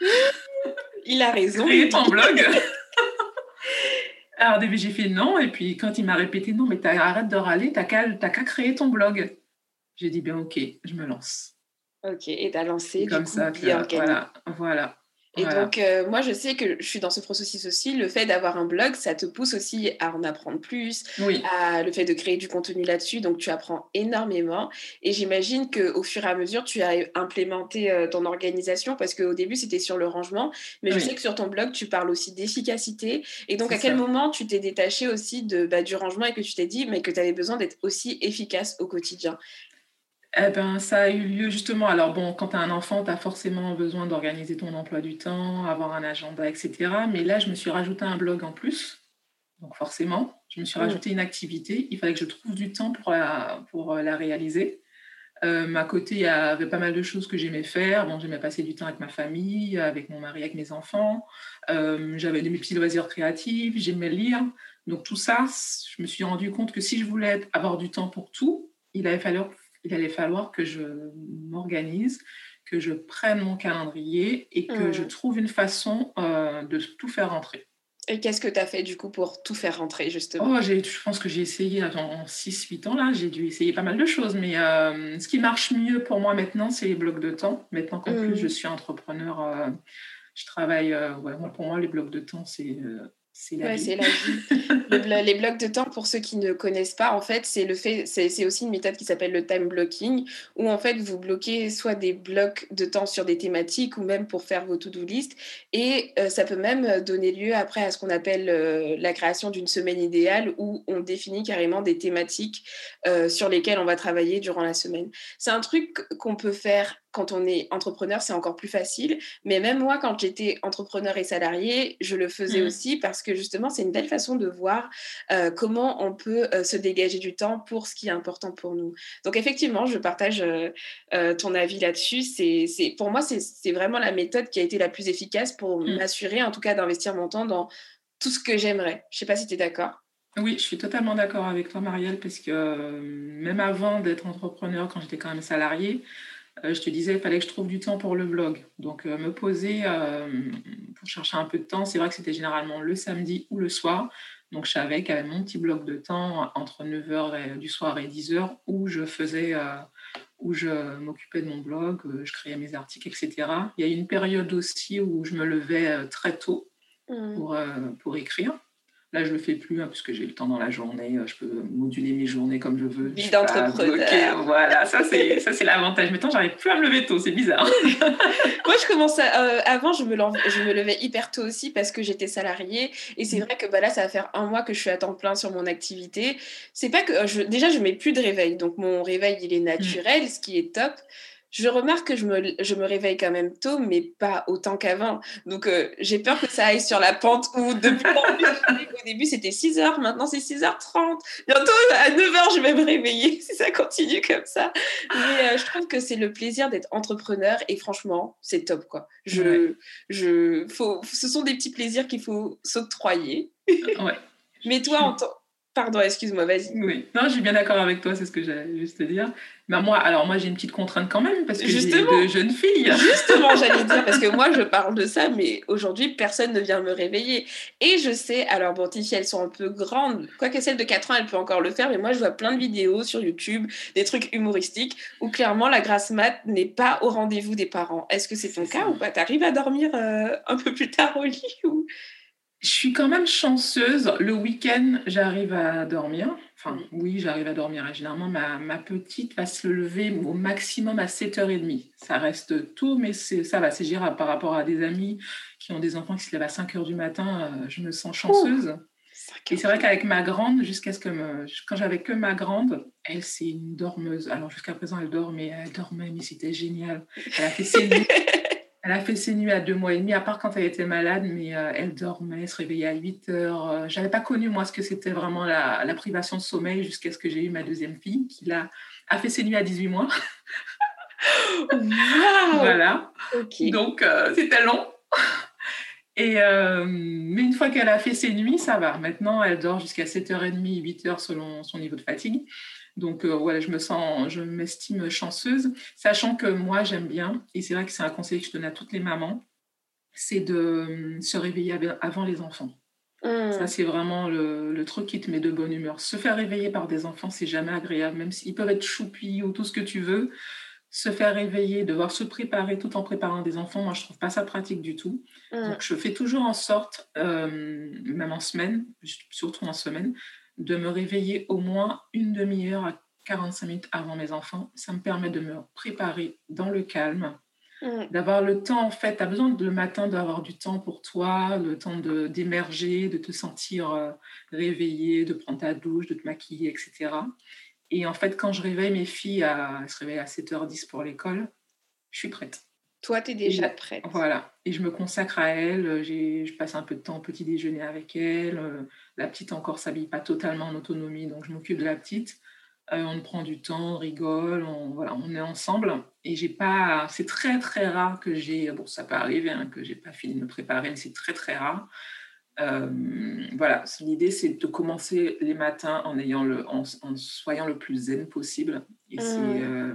Il a raison. Créer ton blog. Alors au début, j'ai fait non. Et puis quand il m'a répété non, mais arrête de râler, t'as qu'à créer ton blog. J'ai dit, bien ok, je me lance. Ok, et tu as lancé Comme du ça, voilà, voilà. Et donc, euh, moi, je sais que je suis dans ce processus aussi. Le fait d'avoir un blog, ça te pousse aussi à en apprendre plus, oui. à le fait de créer du contenu là-dessus. Donc, tu apprends énormément. Et j'imagine qu'au fur et à mesure, tu as implémenté euh, ton organisation parce qu'au début, c'était sur le rangement. Mais je sais que sur ton blog, tu parles aussi d'efficacité. Et donc, à quel moment tu t'es détaché aussi de, bah, du rangement et que tu t'es dit mais que tu avais besoin d'être aussi efficace au quotidien? Eh ben, ça a eu lieu justement. Alors bon, quand tu as un enfant, tu as forcément besoin d'organiser ton emploi du temps, avoir un agenda, etc. Mais là, je me suis rajouté un blog en plus. Donc forcément, je me suis mmh. rajouté une activité. Il fallait que je trouve du temps pour la, pour euh, la réaliser. Euh, à côté, il y avait pas mal de choses que j'aimais faire. Bon, j'aimais passer du temps avec ma famille, avec mon mari, avec mes enfants. Euh, j'avais mes petits loisirs créatifs, j'aimais lire. Donc tout ça, je me suis rendu compte que si je voulais avoir du temps pour tout, il avait fallu il allait falloir que je m'organise, que je prenne mon calendrier et que je mmh. trouve une façon euh, de tout faire rentrer. Et qu'est-ce que tu as fait du coup pour tout faire rentrer justement? Oh, Je pense que j'ai essayé en 6-8 ans là, j'ai dû essayer pas mal de choses, mais euh, ce qui marche mieux pour moi maintenant, c'est les blocs de temps. Maintenant qu'en plus mmh. je suis entrepreneur, euh, je travaille, pour moi les blocs de temps, c'est c'est la, vie. les blocs de temps, pour ceux qui ne connaissent pas, en fait, c'est le fait, c'est aussi une méthode qui s'appelle le time blocking, où en fait vous bloquez soit des blocs de temps sur des thématiques ou même pour faire vos to-do list, et euh, ça peut même donner lieu après à ce qu'on appelle euh, la création d'une semaine idéale, où on définit carrément des thématiques euh, sur lesquelles on va travailler durant la semaine. C'est un truc qu'on peut faire quand on est entrepreneur, c'est encore plus facile. Mais même moi, quand j'étais entrepreneur et salarié, je le faisais mmh. aussi parce que justement, c'est une belle façon de voir euh, comment on peut euh, se dégager du temps pour ce qui est important pour nous. Donc effectivement, je partage euh, ton avis là-dessus. C'est, pour moi, c'est, vraiment la méthode qui a été la plus efficace pour mmh. m'assurer, en tout cas, d'investir mon temps dans tout ce que j'aimerais. Je ne sais pas si tu es d'accord. Oui, je suis totalement d'accord avec toi, Marielle, parce que même avant d'être entrepreneur, quand j'étais quand même salarié, euh, je te disais, il fallait que je trouve du temps pour le blog. Donc, euh, me poser euh, pour chercher un peu de temps, c'est vrai que c'était généralement le samedi ou le soir. Donc, je savais qu'il y avait mon petit bloc de temps entre 9h du soir et 10h où je faisais, où je m'occupais de mon blog, je créais mes articles, etc. Il y a eu une période aussi où je me levais très tôt mmh. pour, pour écrire. Là, je le fais plus hein, parce que j'ai le temps dans la journée. Euh, je peux moduler mes journées comme je veux. Vie d'entrepreneur. Voilà, ça c'est ça c'est l'avantage. Maintenant, j'arrive plus à me lever tôt. C'est bizarre. Moi, je commence euh, avant, je me, je me levais hyper tôt aussi parce que j'étais salariée. Et c'est mm. vrai que bah, là, ça va faire un mois que je suis à temps plein sur mon activité. C'est pas que euh, je, déjà, je mets plus de réveil. Donc mon réveil, il est naturel, ce qui est top je remarque que je me, je me réveille quand même tôt, mais pas autant qu'avant. Donc, euh, j'ai peur que ça aille sur la pente où depuis au début, c'était 6 h maintenant c'est 6h30. Bientôt, à 9 h je vais me réveiller si ça continue comme ça. Mais euh, je trouve que c'est le plaisir d'être entrepreneur et franchement, c'est top, quoi. Je, je, faut, ce sont des petits plaisirs qu'il faut s'octroyer. Ouais. mais toi, en, Pardon, excuse-moi, vas-y. Oui, non, je suis bien d'accord avec toi, c'est ce que j'allais juste dire. Mais moi, alors moi, j'ai une petite contrainte quand même parce que j'ai deux jeunes filles. Justement, j'allais dire parce que moi, je parle de ça, mais aujourd'hui, personne ne vient me réveiller. Et je sais, alors bon, Tiffy, elles sont un peu grandes. Quoique celle de 4 ans, elle peut encore le faire, mais moi, je vois plein de vidéos sur YouTube, des trucs humoristiques où clairement la grasse mat n'est pas au rendez-vous des parents. Est-ce que c'est ton cas ou pas? T'arrives à dormir euh, un peu plus tard au lit ou? Je suis quand même chanceuse. Le week-end, j'arrive à dormir. Enfin, oui, j'arrive à dormir. généralement, ma, ma, petite va se lever au maximum à 7h30. Ça reste tôt, mais ça va, c'est gérable par rapport à des amis qui ont des enfants qui se lèvent à 5h du matin. Euh, je me sens chanceuse. Et c'est vrai qu'avec ma grande, jusqu'à ce que quand j'avais que ma grande, elle c'est une dormeuse. Alors jusqu'à présent elle dort, mais elle dormait, mais c'était génial. Elle a fait ses nuits, Elle a fait ses nuits à deux mois et demi, à part quand elle était malade, mais euh, elle dormait, se réveillait à 8 heures. Euh, j'avais pas connu, moi, ce que c'était vraiment la, privation de sommeil jusqu'à ce que j'ai eu ma deuxième fille, qui a, a fait ses nuits à 18 mois. voilà. Donc, euh, c'était long. Et, mais une fois qu'elle a fait ses nuits, ça va. Maintenant, elle dort jusqu'à 7h30, 8h selon son niveau de fatigue. Donc euh, voilà, je me sens, je m'estime chanceuse, sachant que moi j'aime bien, et c'est vrai que c'est un conseil que je donne à toutes les mamans, c'est de euh, se réveiller avant les enfants. Mmh. Ça, c'est vraiment le, truc qui te met de bonne humeur. Se faire réveiller par des enfants, c'est jamais agréable, même s'ils peuvent être choupis ou tout ce que tu veux. Se faire réveiller, devoir se préparer tout en préparant des enfants, moi, je trouve pas ça pratique du tout. Mmh. Donc, je fais toujours en sorte, euh, même en semaine, surtout en semaine, de me réveiller au moins une demi-heure à 45 minutes avant mes enfants. Ça me permet de me préparer dans le calme, mm. d'avoir le temps, en fait, tu as besoin le matin d'avoir du temps pour toi, le temps d'émerger, de, te sentir euh, réveillé, de prendre ta douche, de te maquiller, etc. Et en fait, quand je réveille mes filles, à, elles se réveillent à 7h10 pour l'école, je suis prête. Toi, tu es déjà prête. Voilà. Et je me consacre à elle. Je passe un peu de temps au petit déjeuner avec elle. La petite encore s'habille pas totalement en autonomie, donc je m'occupe de la petite. Euh, on prend du temps, on rigole, on, voilà, on est ensemble. Et j'ai pas, c'est très très rare que j'ai, bon ça peut arriver hein, que j'ai pas fini de me préparer, mais c'est très très rare. Euh, voilà, l'idée c'est de commencer les matins en ayant le, en, soyant le plus zen possible. Et c'est mmh. euh,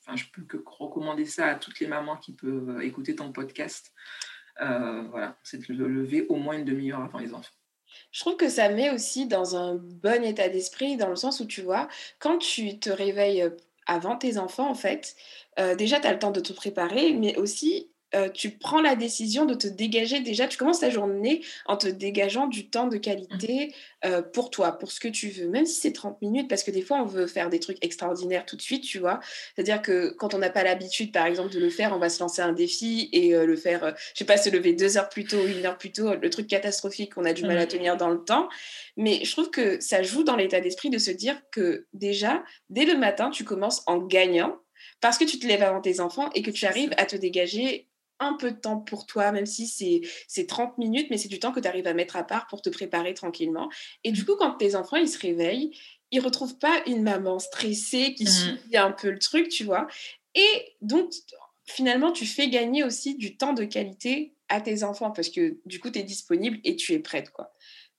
enfin, je peux que recommander ça à toutes les mamans qui peuvent écouter ton podcast. Euh, voilà, c'est de le lever au moins une demi-heure avant les enfants. Je trouve que ça met aussi dans un bon état d'esprit, dans le sens où tu vois, quand tu te réveilles euh, avant tes enfants, en fait, euh, déjà, tu as le temps de te préparer, mais aussi, euh, tu prends la décision de te dégager déjà, tu commences ta journée en te dégageant du temps de qualité mmh. euh, pour toi, pour ce que tu veux, même si c'est 30 minutes, parce que des fois on veut faire des trucs extraordinaires tout de suite, tu vois. C'est-à-dire que quand on n'a pas l'habitude, par exemple, de le faire, on va se lancer un défi et euh, le faire, je sais pas, se lever deux heures plus tôt, une heure plus tôt, le truc catastrophique qu'on a du mal à mmh. tenir dans le temps. Mais je trouve que ça joue dans l'état d'esprit de se dire que déjà, dès le matin, tu commences en gagnant parce que tu te lèves avant tes enfants et que tu arrives à te dégager un peu de temps pour toi, même si c'est 30 minutes, mais c'est du temps que tu arrives à mettre à part pour te préparer tranquillement. Et du mmh. coup, quand tes enfants, ils se réveillent, ils retrouvent pas une maman stressée qui mmh. suit un peu le truc, tu vois. Et donc, finalement, tu fais gagner aussi du temps de qualité à tes enfants parce que du coup, tu es disponible et tu es prête, quoi.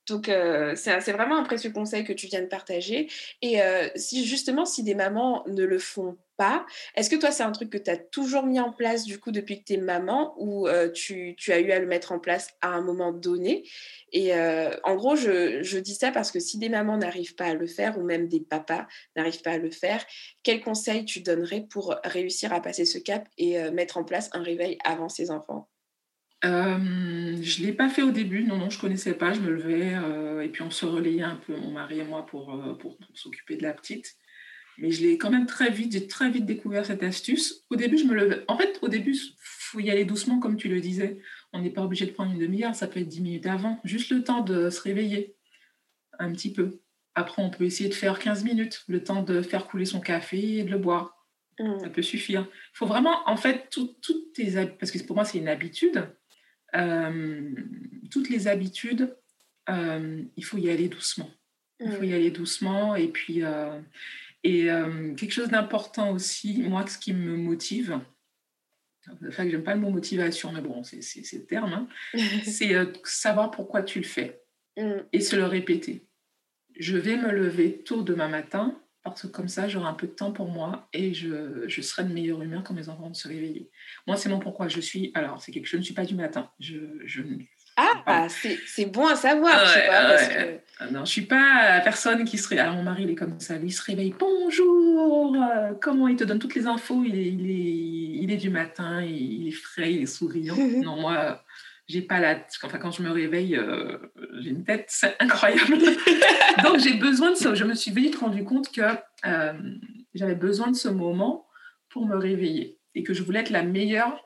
Donc, euh, c'est vraiment un précieux conseil que tu viens de partager. Et euh, si justement, si des mamans ne le font pas, est-ce que toi, c'est un truc que tu as toujours mis en place du coup depuis que tu es maman ou euh, tu, as eu à le mettre en place à un moment donné? Et en gros, je, je, dis ça parce que si des mamans n'arrivent pas à le faire ou même des papas n'arrivent pas à le faire, quel conseil tu donnerais pour réussir à passer ce cap et mettre en place un réveil avant ses enfants? Euh, je ne l'ai pas fait au début, non, non, je ne connaissais pas, je me levais euh, et puis on se relayait un peu, mon mari et moi, pour, euh, pour, s'occuper de la petite. Mais je l'ai quand même très vite, j'ai très vite découvert cette astuce. Au début, je me levais. En fait, au début, il faut y aller doucement, comme tu le disais. On n'est pas obligé de prendre une demi-heure, ça peut être dix minutes avant, juste le temps de se réveiller un petit peu. Après, on peut essayer de faire 15 minutes, le temps de faire couler son café et de le boire. Mmh. Ça peut suffire. Il faut vraiment, en fait, toutes tes parce que pour moi, c'est une habitude euh, toutes les habitudes, euh, il faut y aller doucement. Il faut y mm. aller doucement. Et puis, euh, et quelque chose d'important aussi, moi, ce qui me motive, enfin, que j'aime pas le mot motivation, mais bon, c'est le terme, hein, c'est savoir pourquoi tu le fais mm. et se le répéter. je vais me lever tôt demain matin parce que comme ça, j'aurai un peu de temps pour moi et je, je, serai de meilleure humeur quand mes enfants vont se réveiller. Moi, c'est mon pourquoi je suis. Alors, c'est quelque chose, je ne suis pas du matin. Je, je ah, c'est bon à savoir. je sais pas, parce que... Ah non, je suis pas la personne qui serait. Alors, mon mari, il est comme ça. Lui, il se réveille. Bonjour euh, Comment il te donne toutes les infos? Il est, il, est, il est du matin, il est frais, il est souriant. non, moi, j'ai pas la. Enfin, quand je me réveille, euh, j'ai une tête incroyable. Donc, j'ai besoin de ça. Je me suis vite rendu compte que euh, j'avais besoin de ce moment pour me réveiller et que je voulais être la meilleure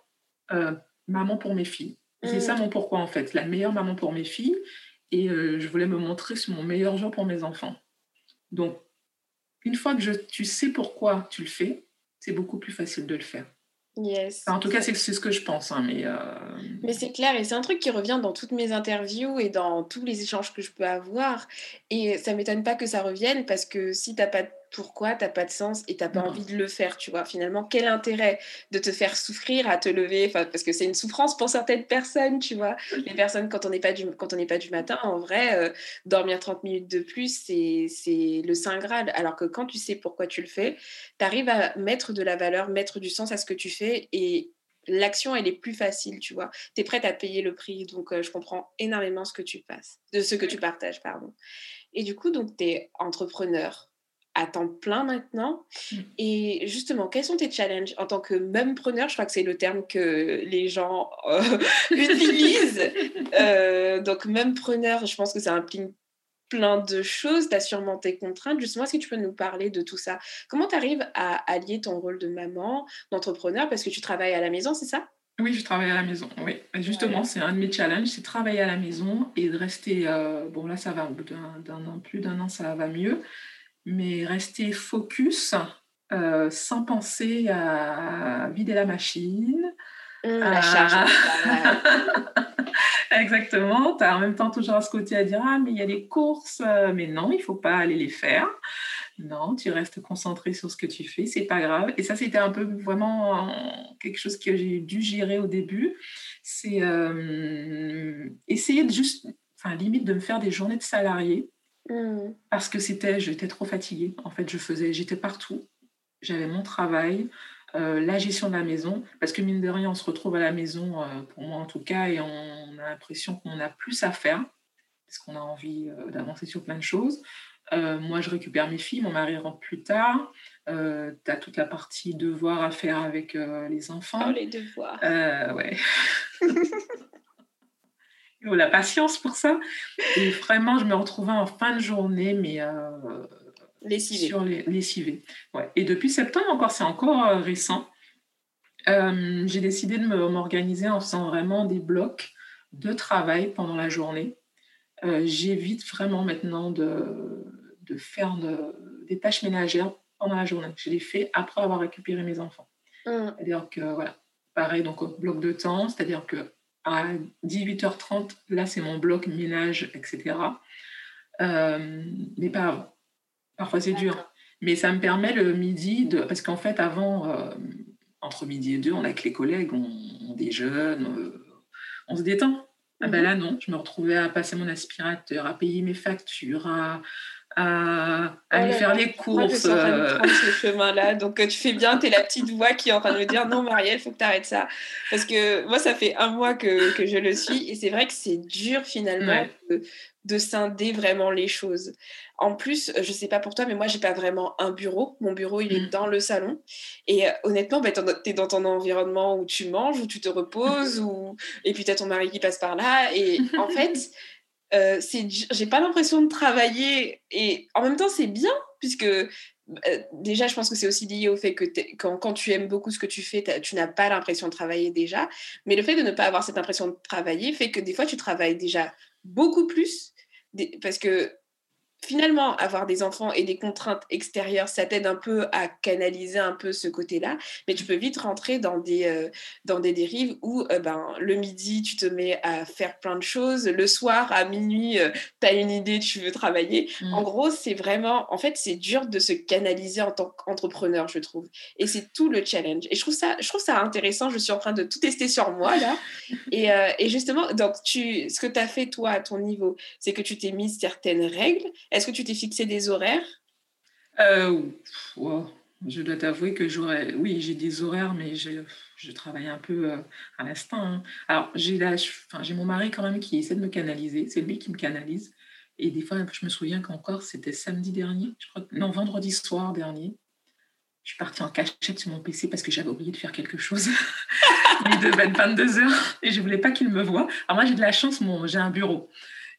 maman pour mes filles. C'est ça mm. mon pourquoi en fait, la meilleure maman pour mes filles et euh, je voulais me montrer sur mon meilleur jour pour mes enfants. Donc, une fois que je, tu sais pourquoi tu le fais, c'est beaucoup plus facile de le faire. Yes. en tout cas, c'est ce que je pense. Hein, mais euh, mais c'est clair, et c'est un truc qui revient dans toutes mes interviews et dans tous les échanges que je peux avoir. Et ça m'étonne pas que ça revienne parce que si tu n'as pas pourquoi t'as pas de sens et t'as pas envie de le faire, tu vois. Finalement, quel intérêt de te faire souffrir à te lever, parce que c'est une souffrance pour certaines personnes, tu vois. Les personnes, quand on n'est pas, du, quand on n'est pas du matin, en vrai, euh, dormir 30 minutes de plus, c'est le Saint Graal. Alors que quand tu sais pourquoi tu le fais, tu arrives à mettre de la valeur, mettre du sens à ce que tu fais et l'action elle est plus facile tu vois tu es prête à payer le prix donc euh, je comprends énormément ce que tu passes de ce que tu partages pardon et du coup donc tu es entrepreneur à temps plein maintenant. Mmh. Et justement, quels sont tes challenges? En tant que preneur Je crois que c'est le terme que les gens euh, utilisent. Euh, donc, preneur, je pense que ça implique plein de choses. Tu as sûrement tes contraintes. Justement, est-ce que tu peux nous parler de tout ça? Comment tu arrives à allier ton rôle de maman, d'entrepreneur, parce que tu travailles à la maison, c'est ça? Oui, je travaille à la maison. Oui, justement, c'est un de mes challenges, c'est travailler à la maison et de rester. Euh, bon, là, ça va, au bout d'un an, plus d'un an, ça va mieux mais rester focus euh, sans penser à vider la machine. Mmh, la charge. Exactement. Tu as en même temps toujours ce côté à dire Ah, mais il y a les courses. Euh, mais non, il ne faut pas aller les faire. Non, tu restes concentré sur ce que tu fais, c'est pas grave. Et ça, c'était un peu vraiment quelque chose que j'ai dû gérer au début. C'est euh, essayer de juste, enfin, limite de me faire des journées de salarié Mmh. Parce que c'était, j'étais trop fatiguée. En fait, je faisais, j'étais partout. J'avais mon travail, euh, la gestion de la maison. Parce que mine de rien, on se retrouve à la maison, euh, pour moi en tout cas, et on a l'impression qu'on a plus à faire. Parce qu'on a envie euh, d'avancer sur plein de choses. moi, je récupère mes filles, mon mari rentre plus tard. tu as toute la partie devoirs à faire avec les enfants. Oh, les devoirs. ouais. la patience pour ça. Et vraiment, je me retrouvais en fin de journée, mais euh, sur les lessivée. Ouais. Et depuis septembre encore, c'est encore euh, récent. Euh, j'ai décidé de m'organiser en faisant vraiment des blocs de travail pendant la journée. J'évite vraiment maintenant de, de faire des tâches ménagères pendant la journée. Je les fais après avoir récupéré mes enfants. Mmh. C'est-à-dire que, voilà, pareil, donc bloc de temps, c'est-à-dire que à 18h30, là c'est mon bloc ménage, etc. Euh, mais pas avant. Parfois c'est dur. Mais ça me permet le midi de. Parce qu'en fait, avant, euh, entre midi et deux, on a avec les collègues, on, déjeune, euh, on se détend. Ah ben mhm. là, non, je me retrouvais à passer mon aspirateur, à payer mes factures, à, à aller faire les courses. Moi, je suis prendre ce chemin-là. Donc, tu fais bien, tu es la petite voix qui est en train de me dire non, Marielle, il faut que tu arrêtes ça. Parce que moi, ça fait un mois que, que je le suis et c'est vrai que c'est dur finalement de, scinder vraiment les choses. En plus, je sais pas pour toi, mais moi, j'ai pas vraiment un bureau. Mon bureau, il est mm. dans le salon. Et euh, honnêtement, bah, tu es dans ton environnement où tu manges, où tu te reposes, ou... et puis tu as ton mari qui passe par là. Et en fait, euh, j'ai pas l'impression de travailler et en même temps c'est bien puisque euh, déjà je pense que c'est aussi lié au fait que quand, quand, tu aimes beaucoup ce que tu fais tu n'as pas l'impression de travailler déjà. Mais le fait de ne pas avoir cette impression de travailler fait que des fois tu travailles déjà beaucoup plus parce que finalement, avoir des enfants et des contraintes extérieures, ça t'aide un peu à canaliser un peu ce côté-là, mais tu peux vite rentrer dans des, euh, dans des dérives où euh, ben, le midi, tu te mets à faire plein de choses, le soir, à minuit, euh, tu as une idée, tu veux travailler. En mmh. gros, c'est vraiment, en fait, c'est dur de se canaliser en tant qu'entrepreneur, je trouve. Et c'est tout le challenge. Et je trouve ça, je trouve ça intéressant, je suis en train de tout tester sur moi, là. et, et justement, donc, tu, ce que tu as fait, toi, à ton niveau, c'est que tu t'es mis certaines règles Est-ce que tu t'es fixé des horaires? Euh, Je dois t'avouer que j'aurais. Oui, j'ai des horaires, mais je, je travaille un peu euh, à l'instinct. Hein. Alors, j'ai enfin, mon mari quand même qui essaie de me canaliser. C'est lui qui me canalise. Et des fois, je me souviens qu'encore, c'était samedi dernier, je crois, non, vendredi soir dernier. Je suis partie en cachette sur mon PC parce que j'avais oublié de faire quelque chose. Il devait être 22 heures et je voulais pas qu'il me voie. Alors moi, j'ai de la chance, mon, j'ai un bureau.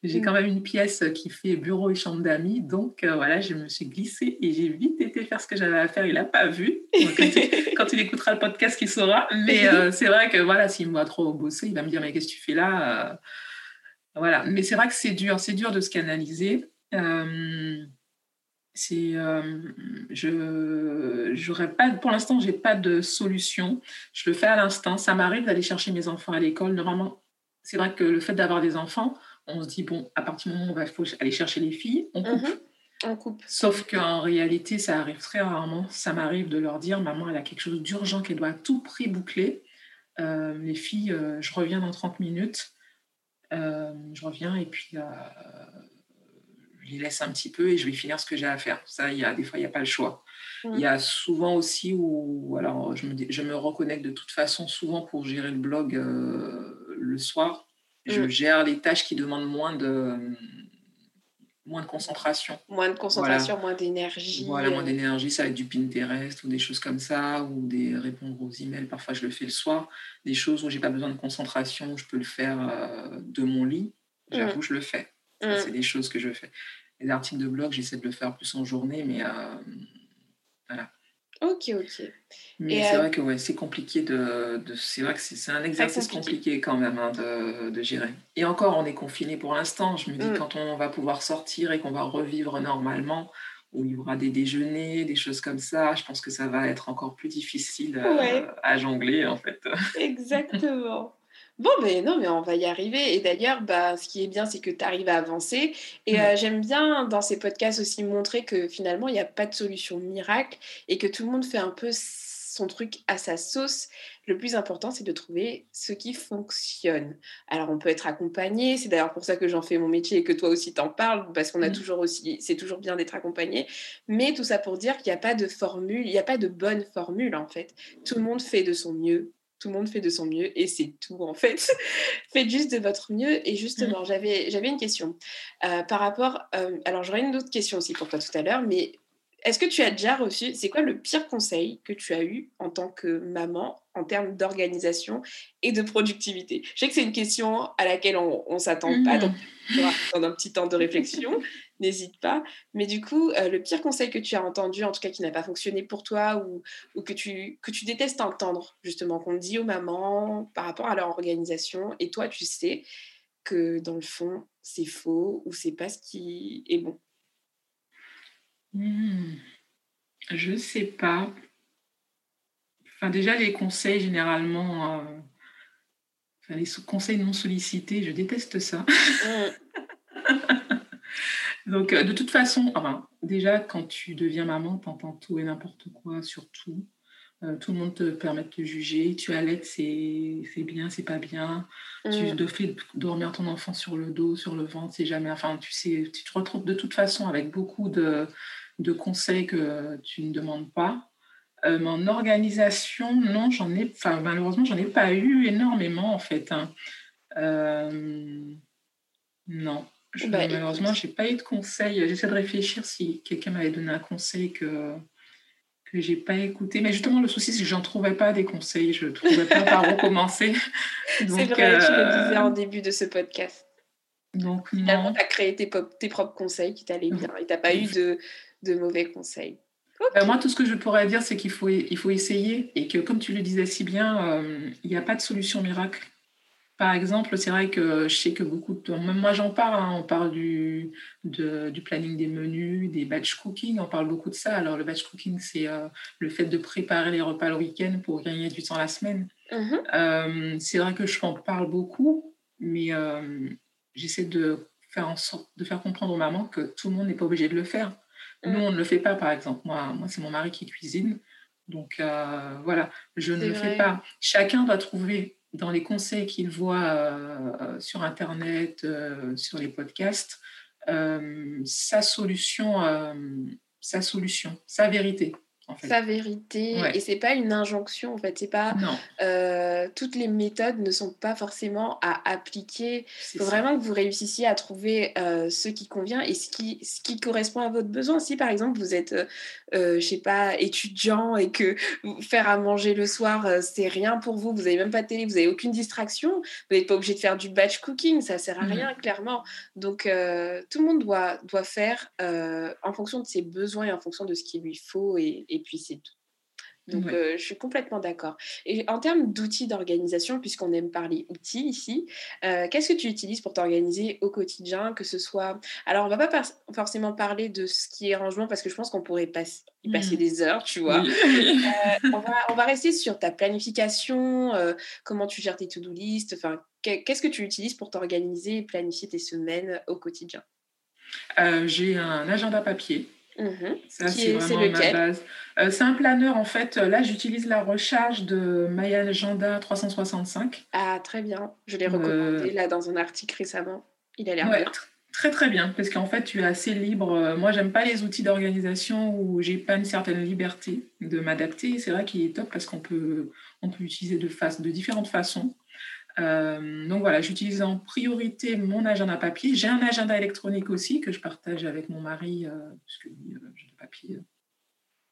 J'ai mm. quand même une pièce qui fait bureau et chambre d'amis. Donc euh, voilà, je me suis glissée et j'ai vite été faire ce que j'avais à faire. Il n'a pas vu. quand, il, écoutera le podcast, il saura. Mais euh, c'est vrai que voilà, s'il me voit trop bosser, il va me dire Mais qu'est-ce que tu fais là euh, Voilà. Mais c'est vrai que c'est dur. C'est dur de se canaliser c'est je j'aurais pas pour l'instant j'ai pas de solution je le fais à l'instant ça m'arrive d'aller chercher mes enfants à l'école normalement c'est vrai que le fait d'avoir des enfants on se dit bon à partir du moment où il faut aller chercher les filles on coupe mhm. on coupe sauf qu'en réalité ça arrive très rarement ça m'arrive de leur dire maman elle a quelque chose d'urgent qu'elle doit à tout prix boucler euh, les filles euh, je reviens dans 30 minutes je reviens et puis je les laisse un petit peu et je vais finir ce que j'ai à faire. Ça, il y a des fois, il n'y a pas le choix. Il y a souvent aussi où, alors, je me, je me reconnecte de toute façon souvent pour gérer le blog euh, le soir. Je mm. gère les tâches qui demandent moins de moins de concentration. Moins de concentration, moins d'énergie. Voilà, moins d'énergie, ça va être du Pinterest ou des choses comme ça, ou des répondre aux emails. Parfois, je le fais le soir. Des choses où j'ai pas besoin de concentration, je peux le faire euh, de mon lit. J'avoue, mm. je le fais. Mm. C'est des choses que je fais. Les articles de blog, j'essaie de le faire plus en journée, mais euh. Ok, ok. Mais c'est euh, vrai que ouais, c'est compliqué de. c'est vrai que c'est un exercice compliqué. quand même hein, de, de, gérer. Et encore, on est confiné pour l'instant. Je me dis, mm. quand on va pouvoir sortir et qu'on va revivre normalement, où il y aura des déjeuners, des choses comme ça, je pense que ça va être encore plus difficile à jongler, en fait. Exactement. Bon, ben non, mais on va y arriver. Et d'ailleurs, bah, ce qui est bien, c'est que tu arrives à avancer. Et euh, j'aime bien dans ces podcasts aussi montrer que finalement, il n'y a pas de solution miracle et que tout le monde fait un peu son truc à sa sauce. Le plus important, c'est de trouver ce qui fonctionne. Alors, on peut être accompagné. C'est d'ailleurs pour ça que j'en fais mon métier et que toi aussi t'en parles, parce qu'on a mmh. toujours aussi, c'est toujours bien d'être accompagné. Mais tout ça pour dire qu'il n'y a pas de formule, il n'y a pas de bonne formule en fait. Tout le monde fait de son mieux tout le monde fait de son mieux et c'est tout en fait. Faites juste de votre mieux. Et justement, mmh. j'avais, j'avais une question euh, par rapport. Euh, alors, j'aurais une autre question aussi pour toi tout à l'heure, mais est-ce que tu as déjà reçu, c'est quoi le pire conseil que tu as eu en tant que maman en termes d'organisation et de productivité? Je sais que c'est une question à laquelle on ne s'attend pas, donc dans un petit temps de réflexion, n'hésite pas. Mais du coup, euh, le pire conseil que tu as entendu, en tout cas qui n'a pas fonctionné pour toi ou, ou, que, tu, que tu détestes entendre, justement, qu'on dit aux mamans par rapport à leur organisation, et toi, tu sais que dans le fond, c'est faux ou c'est pas ce qui est bon. Hmm. Je sais pas. Enfin, déjà, les conseils, généralement, euh, les conseils non sollicités, je déteste ça. Hmm. Donc, euh, de toute façon, enfin, déjà, quand tu deviens maman, tu entends tout et n'importe quoi sur tout. Euh, tout le monde te permet de te juger. Tu allaites, c'est bien, c'est pas bien. Tu mm. dois dormir ton enfant sur le dos, sur le ventre, c'est jamais. Enfin, tu sais, tu te retrouves de toute façon avec beaucoup de, de conseils que tu ne demandes pas. Euh, mais en organisation, non, j'en ai, enfin, malheureusement, j'en ai pas eu énormément en fait. Hein. non. Bah, malheureusement, je n'ai pas eu de conseil. J'essaie de réfléchir si quelqu'un m'avait donné un conseil que que j'ai pas écouté. Mais justement, le souci, c'est que j'en trouvais pas des conseils. Je ne trouvais pas par où commencer. C'est vrai, tu le disais en euh, début de ce podcast. Donc, Finalement, tu as créé tes, tes, propres conseils qui t'allaient bien et tu n'as pas eu de, de mauvais conseils. Bah, moi, tout ce que je pourrais dire, c'est qu'il faut, il faut essayer et que, comme tu le disais si bien, euh, il n'y a pas de solution miracle. Par exemple, c'est vrai que je sais que beaucoup de... Même moi, j'en parle. Hein, on parle du, du planning des menus, des batch cooking. On parle beaucoup de ça. Alors, le batch cooking, c'est euh, le fait de préparer les repas le week-end pour gagner du temps la semaine. Mm-hmm. Euh, c'est vrai que je en parle beaucoup, mais euh, j'essaie de faire en sorte de faire comprendre aux mamans que tout le monde n'est pas obligé de le faire. Mm. Nous, on ne le fait pas, par exemple. Moi, moi c'est mon mari qui cuisine. Donc, voilà, je ne le fais pas. Chacun doit trouver dans les conseils qu'il voit euh, sur Internet, euh, sur les podcasts, sa solution, sa solution, sa vérité sa vérité et c'est pas une injonction en fait. C'est pas euh, toutes les méthodes ne sont pas forcément à appliquer. Il faut vraiment que vous réussissiez à trouver euh, ce qui convient et ce qui ce qui correspond à votre besoin. Si par exemple vous êtes euh, je sais pas étudiant et que faire à manger le soir c'est rien pour vous vous avez même pas de télé vous avez aucune distraction vous n'êtes pas obligé de faire du batch cooking ça sert à rien clairement. Donc tout le monde doit doit faire en fonction de ses besoins et en fonction de ce qu'il lui faut et et puis c'est tout. Donc, euh, je suis complètement d'accord. Et en termes d'outils d'organisation, puisqu'on aime parler outils ici, euh, qu'est-ce que tu utilises pour t'organiser au quotidien Que ce soit. Alors, on va pas forcément parler de ce qui est rangement, parce que je pense qu'on pourrait y passer mmh. des heures, tu vois. Euh, on, va, on, va, rester sur ta planification, comment tu gères tes to-do list. Enfin, qu'est-ce que tu utilises pour t'organiser et planifier tes semaines au quotidien? J'ai un agenda papier Mmh Ça, c'est vraiment ma base. Euh, c'est un planeur, en fait. Là, j'utilise la recharge de My Agenda 365. Ah, très bien. Je l'ai recommandé là dans un article récemment. Il a l'air bien. Très, très bien. Parce qu'en fait, tu es assez libre. Moi, j'aime pas les outils d'organisation où j'ai pas une certaine liberté de m'adapter. C'est vrai qu'il est top parce qu'on peut, on peut l'utiliser de, face, de différentes façons. Euh, donc voilà, j'utilise en priorité mon agenda papier. J'ai un agenda électronique aussi que je partage avec mon mari, euh, puisque lui, euh, l'agenda papier,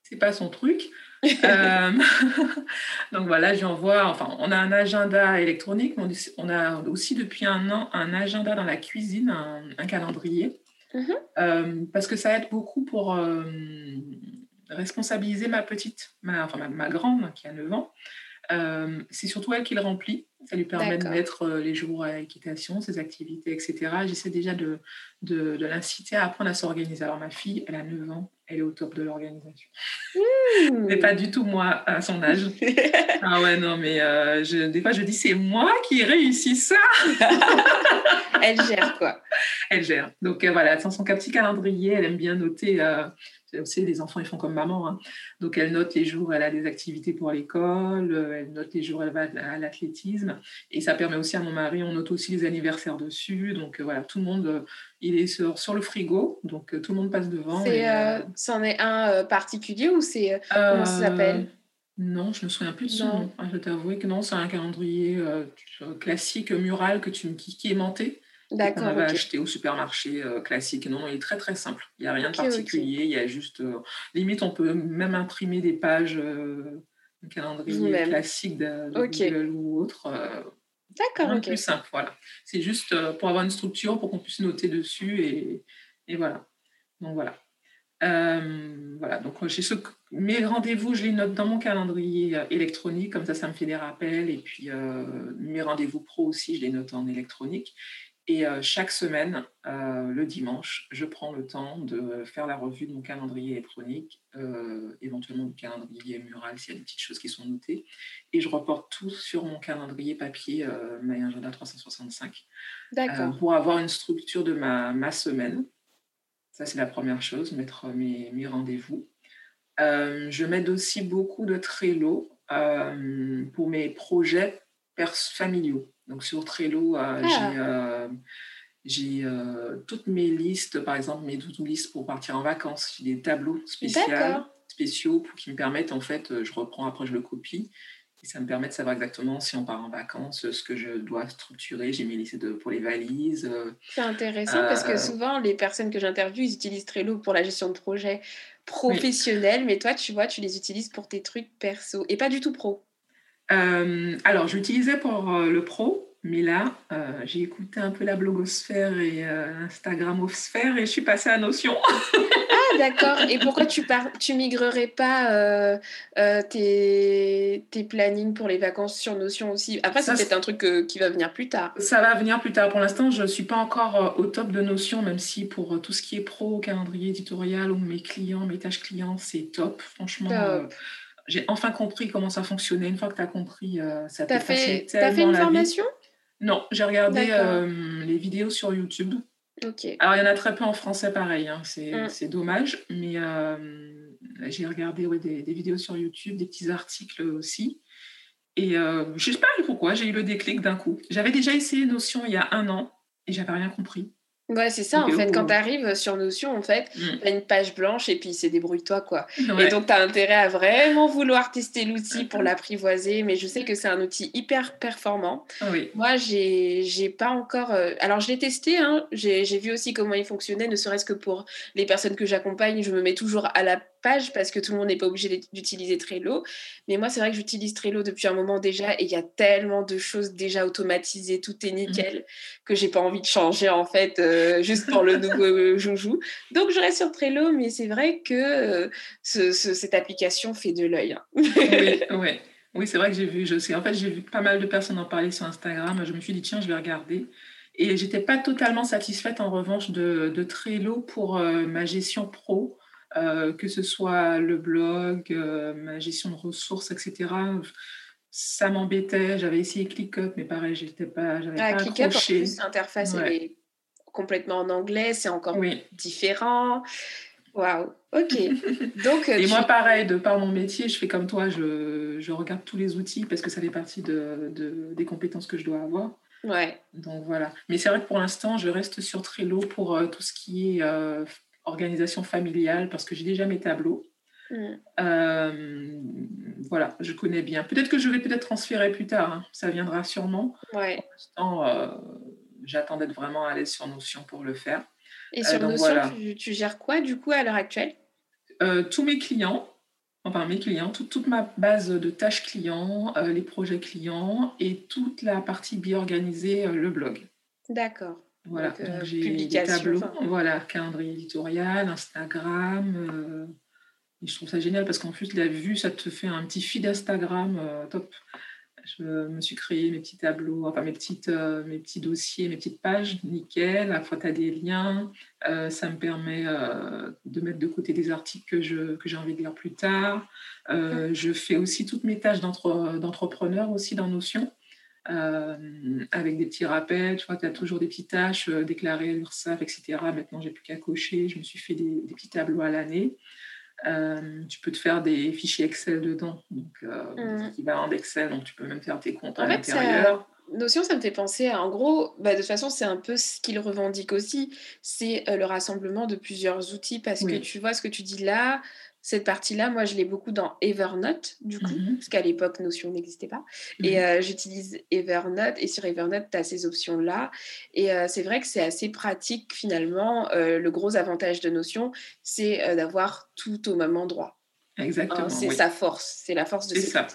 c'est pas son truc. donc voilà, j'envoie, enfin, on a un agenda électronique, on a aussi depuis un an un agenda dans la cuisine, un, calendrier, mhm. parce que ça aide beaucoup pour responsabiliser ma petite, ma, enfin ma, grande qui a 9 ans. c'est surtout elle qui le remplit. Ça lui permet de mettre euh, les jours à l'équitation, ses activités, etc. J'essaie déjà de, de, l'inciter à apprendre à s'organiser. Alors, ma fille, elle a 9 ans, elle est au top de l'organisation. Mmh. mais pas du tout moi à son âge. ah ouais, non, mais euh, je, des fois, je dis, c'est moi qui ai réussi ça. elle gère, quoi. Elle gère. Donc, euh, voilà, sans son petit calendrier, elle aime bien noter savez, les enfants, ils font comme maman. Hein. Donc, elle note les jours où elle a des activités pour l'école, euh, elle note les jours où elle va à l'athlétisme. Et ça permet aussi à mon mari, on note aussi les anniversaires dessus. Donc, euh, voilà, tout le monde, euh, il est sur, sur le frigo. Donc, tout le monde passe devant. C'en est un particulier ou c'est. comment ça s'appelle? Non, je ne me souviens plus de son nom. Ah, je t'avoue que non, c'est un calendrier classique mural que tu, qui, qui est monté. D'accord. On avait acheté au supermarché euh, classique. Non, il est très très simple. Il n'y a rien de particulier. Il y a juste. Euh, limite, on peut même imprimer des pages, euh, un calendrier classique de, Google ou autre. D'accord, ok. plus simple, voilà. C'est juste pour avoir une structure, pour qu'on puisse noter dessus et, et voilà. Donc voilà. voilà, donc j'ai ce... mes rendez-vous, je les note dans mon calendrier électronique, comme ça, ça me fait des rappels. Et puis mes rendez-vous pro aussi, je les note en électronique. Et euh, chaque semaine, euh, le dimanche, je prends le temps de faire la revue de mon calendrier électronique, euh, éventuellement du calendrier mural s'il y a des petites choses qui sont notées. Et je reporte tout sur mon calendrier papier My Agenda 365 pour avoir une structure de ma, ma semaine. Ça, c'est la première chose, mettre mes, mes rendez-vous. je m'aide aussi beaucoup de Trello pour mes projets familiaux. Donc sur Trello, euh, ah. j'ai euh, euh, toutes mes listes, par exemple mes to listes pour partir en vacances. J'ai des tableaux spéciaux, spéciaux pour, qui me permettent, en fait, je reprends, après je le copie. Et ça me permet de savoir exactement si on part en vacances, ce que je dois structurer. J'ai mis listes de, pour les valises. C'est intéressant parce que souvent, les personnes que j'interviewe, ils utilisent Trello pour la gestion de projets professionnels. Mais toi, tu vois, tu les utilises pour tes trucs perso et pas du tout pro. Euh, alors, j'utilisais pour euh, le pro, mais là, euh, j'ai écouté un peu la blogosphère et Instagramosphère et je suis passée à Notion. ah, d'accord. Et pourquoi tu ne tu migrerais pas tes, tes plannings pour les vacances sur Notion aussi? Après, c'est peut-être un truc qui va venir plus tard. Ça va venir plus tard. Pour l'instant, je ne suis pas encore au top de Notion, même si pour tout ce qui est pro, calendrier éditorial ou mes clients, mes tâches clients, c'est top. Franchement. Top j'ai enfin compris comment ça fonctionnait. Une fois que tu as compris, euh, ça t'a fait, as fait une formation? Non, j'ai regardé euh, les vidéos sur YouTube. Ok. Alors, il y en a très peu en français, pareil. Hein. Mm. C'est dommage. Mais euh, j'ai regardé des, des, vidéos sur YouTube, des petits articles aussi. Et je ne sais pas pourquoi, j'ai eu le déclic d'un coup. J'avais déjà essayé Notion il y a un an et j'avais rien compris. Ouais, c'est ça, en fait. Quand tu arrives sur Notion, en fait, mmh. tu as une page blanche et puis c'est débrouille-toi, quoi. Et donc, tu as intérêt à vraiment vouloir tester l'outil pour l'apprivoiser. Mais je sais que c'est un outil hyper performant. Ah oui. Moi, j'ai pas encore. Euh, alors, je l'ai testé, hein. j'ai vu aussi comment il fonctionnait, ne serait-ce que pour les personnes que j'accompagne. Je me mets toujours à la page parce que tout le monde n'est pas obligé d'utiliser Trello. Mais moi, c'est vrai que j'utilise Trello depuis un moment déjà et il y a tellement de choses déjà automatisées, tout est nickel, mmh. que j'ai pas envie de changer en fait. Euh, juste pour le nouveau euh, joujou. Donc, je reste sur Trello, mais c'est vrai que euh, cette application fait de l'œil. Hein. oui, oui. c'est vrai que j'ai vu, je sais, en fait, j'ai vu pas mal de personnes en parler sur Instagram. Je me suis dit, tiens, je vais regarder. Et j'étais pas totalement satisfaite, en revanche, de, de Trello pour ma gestion pro. Que ce soit le blog, ma gestion de ressources, etc. Ça m'embêtait. J'avais essayé ClickUp, mais pareil, j'étais pas, j'avais ah, pas ClickUp, accroché. l'interface est complètement en anglais, c'est encore différent. Waouh, ok. Donc, Et moi, pareil, de par mon métier, je fais comme toi, je, je regarde tous les outils parce que ça fait partie de, de, des compétences que je dois avoir. Ouais. Donc voilà. Mais c'est vrai que pour l'instant, je reste sur Trello pour euh, tout ce qui est euh, organisation familiale parce que j'ai déjà mes tableaux. Mm. Euh, voilà, je connais bien. Peut-être que je vais peut-être transférer plus tard, hein. ça viendra sûrement. Ouais. Pour l'instant, j'attends d'être vraiment à l'aise sur Notion pour le faire. Et sur euh, Notion, tu, gères quoi du coup à l'heure actuelle? Euh, Tous mes clients, enfin mes clients, toute ma base de tâches clients, euh, les projets clients et toute la partie bien organisée, le blog. D'accord. Voilà, donc, j'ai des tableaux, voilà, calendrier éditorial, Instagram. et je trouve ça génial parce qu'en plus, la vue, ça te fait un petit feed Instagram top. Je me suis créé mes petits tableaux, enfin mes, petites, euh, mes petits dossiers, mes petites pages, nickel. À la fois, tu as des liens. Euh, ça me permet euh, de mettre de côté des articles que, je, que j'ai envie de lire plus tard. je fais aussi toutes mes tâches d'entrepreneur aussi dans Notion. Avec des petits rappels, tu vois, tu as toujours des petites tâches déclarées à l'URSSAF, etc. Maintenant, j'ai plus qu'à cocher. Je me suis fait des, des petits tableaux à l'année. Euh, tu peux te faire des fichiers Excel dedans, donc euh, mmh. équivalent d'Excel, donc tu peux même faire tes comptes en à l'intérieur. Notion, ça me fait penser à, en gros, bah, de toute façon, c'est un peu ce qu'il revendique aussi, c'est euh, le rassemblement de plusieurs outils, parce que tu vois ce que tu dis là, cette partie-là, moi, je l'ai beaucoup dans Evernote, du coup, mmh parce qu'à l'époque, Notion n'existait pas. Mmh et euh, j'utilise Evernote, et sur Evernote, tu as ces options-là. Et euh, c'est vrai que c'est assez pratique, finalement. Euh, le gros avantage de Notion, c'est d'avoir tout au même endroit. Exactement. c'est sa force, c'est la force de ça.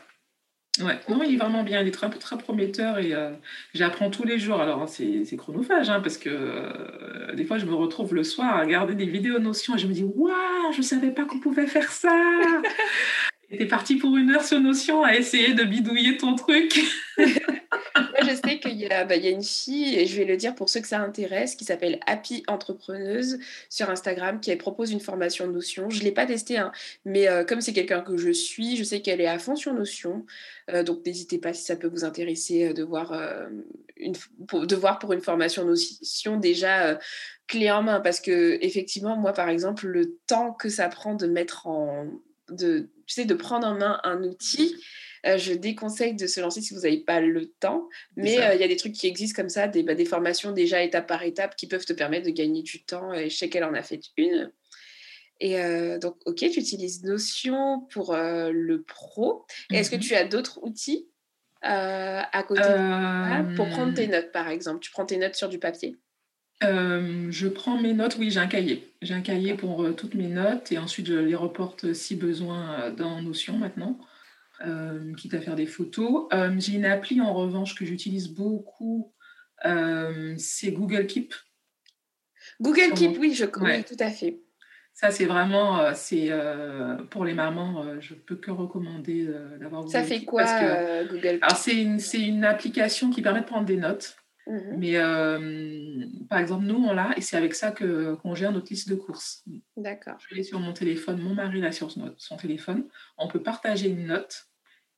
Ouais, non, il est vraiment bien, il est très, prometteur et euh, j'apprends tous les jours. Alors, c'est chronophage hein, parce que euh, des fois, je me retrouve le soir à regarder des vidéos Notion et je me dis Waouh, je ne savais pas qu'on pouvait faire ça t'es parti pour une heure sur Notion à essayer de bidouiller ton truc. Moi, je sais qu'il y, bah, y, a une fille, et je vais le dire pour ceux que ça intéresse, qui s'appelle Happy Entrepreneuse sur Instagram, qui propose une formation Notion. Je ne l'ai pas testée, hein, mais euh, comme c'est quelqu'un que je suis, je sais qu'elle est à fond sur Notion. Euh, donc, n'hésitez pas si ça peut vous intéresser euh, de, voir, une, pour, de voir pour une formation Notion déjà clé en main. Parce que, effectivement, moi, par exemple, le temps que ça prend de mettre en. De, tu sais, de prendre en main un outil. Euh, je déconseille de se lancer si vous n'avez pas le temps. Mais euh, il y a des trucs qui existent comme ça, des, bah, des, formations déjà étape par étape qui peuvent te permettre de gagner du temps. Et je sais qu'elle en a fait une. Et euh, donc, ok, tu utilises Notion pour le pro. Est-ce que mhm. tu as d'autres outils à côté pour prendre tes notes, par exemple? Tu prends tes notes sur du papier? Je prends mes notes, oui, j'ai un cahier. J'ai un cahier pour toutes mes notes et ensuite je les reporte si besoin dans Notion maintenant. Euh, quitte à faire des photos. Euh, j'ai une appli en revanche que j'utilise beaucoup, euh, c'est Google Keep. Google Keep, oui, je connais tout à fait. Ça, c'est vraiment, c'est pour les mamans, je peux que recommander d'avoir Google Ça fait quoi, Google Keep? Alors, c'est une, une, application qui permet de prendre des notes. Mhm. Mais euh, par exemple, nous, on l'a et c'est avec ça que, qu'on gère notre liste de courses. D'accord. Je l'ai sur mon téléphone, mon mari l'a sur son téléphone. On peut partager une note.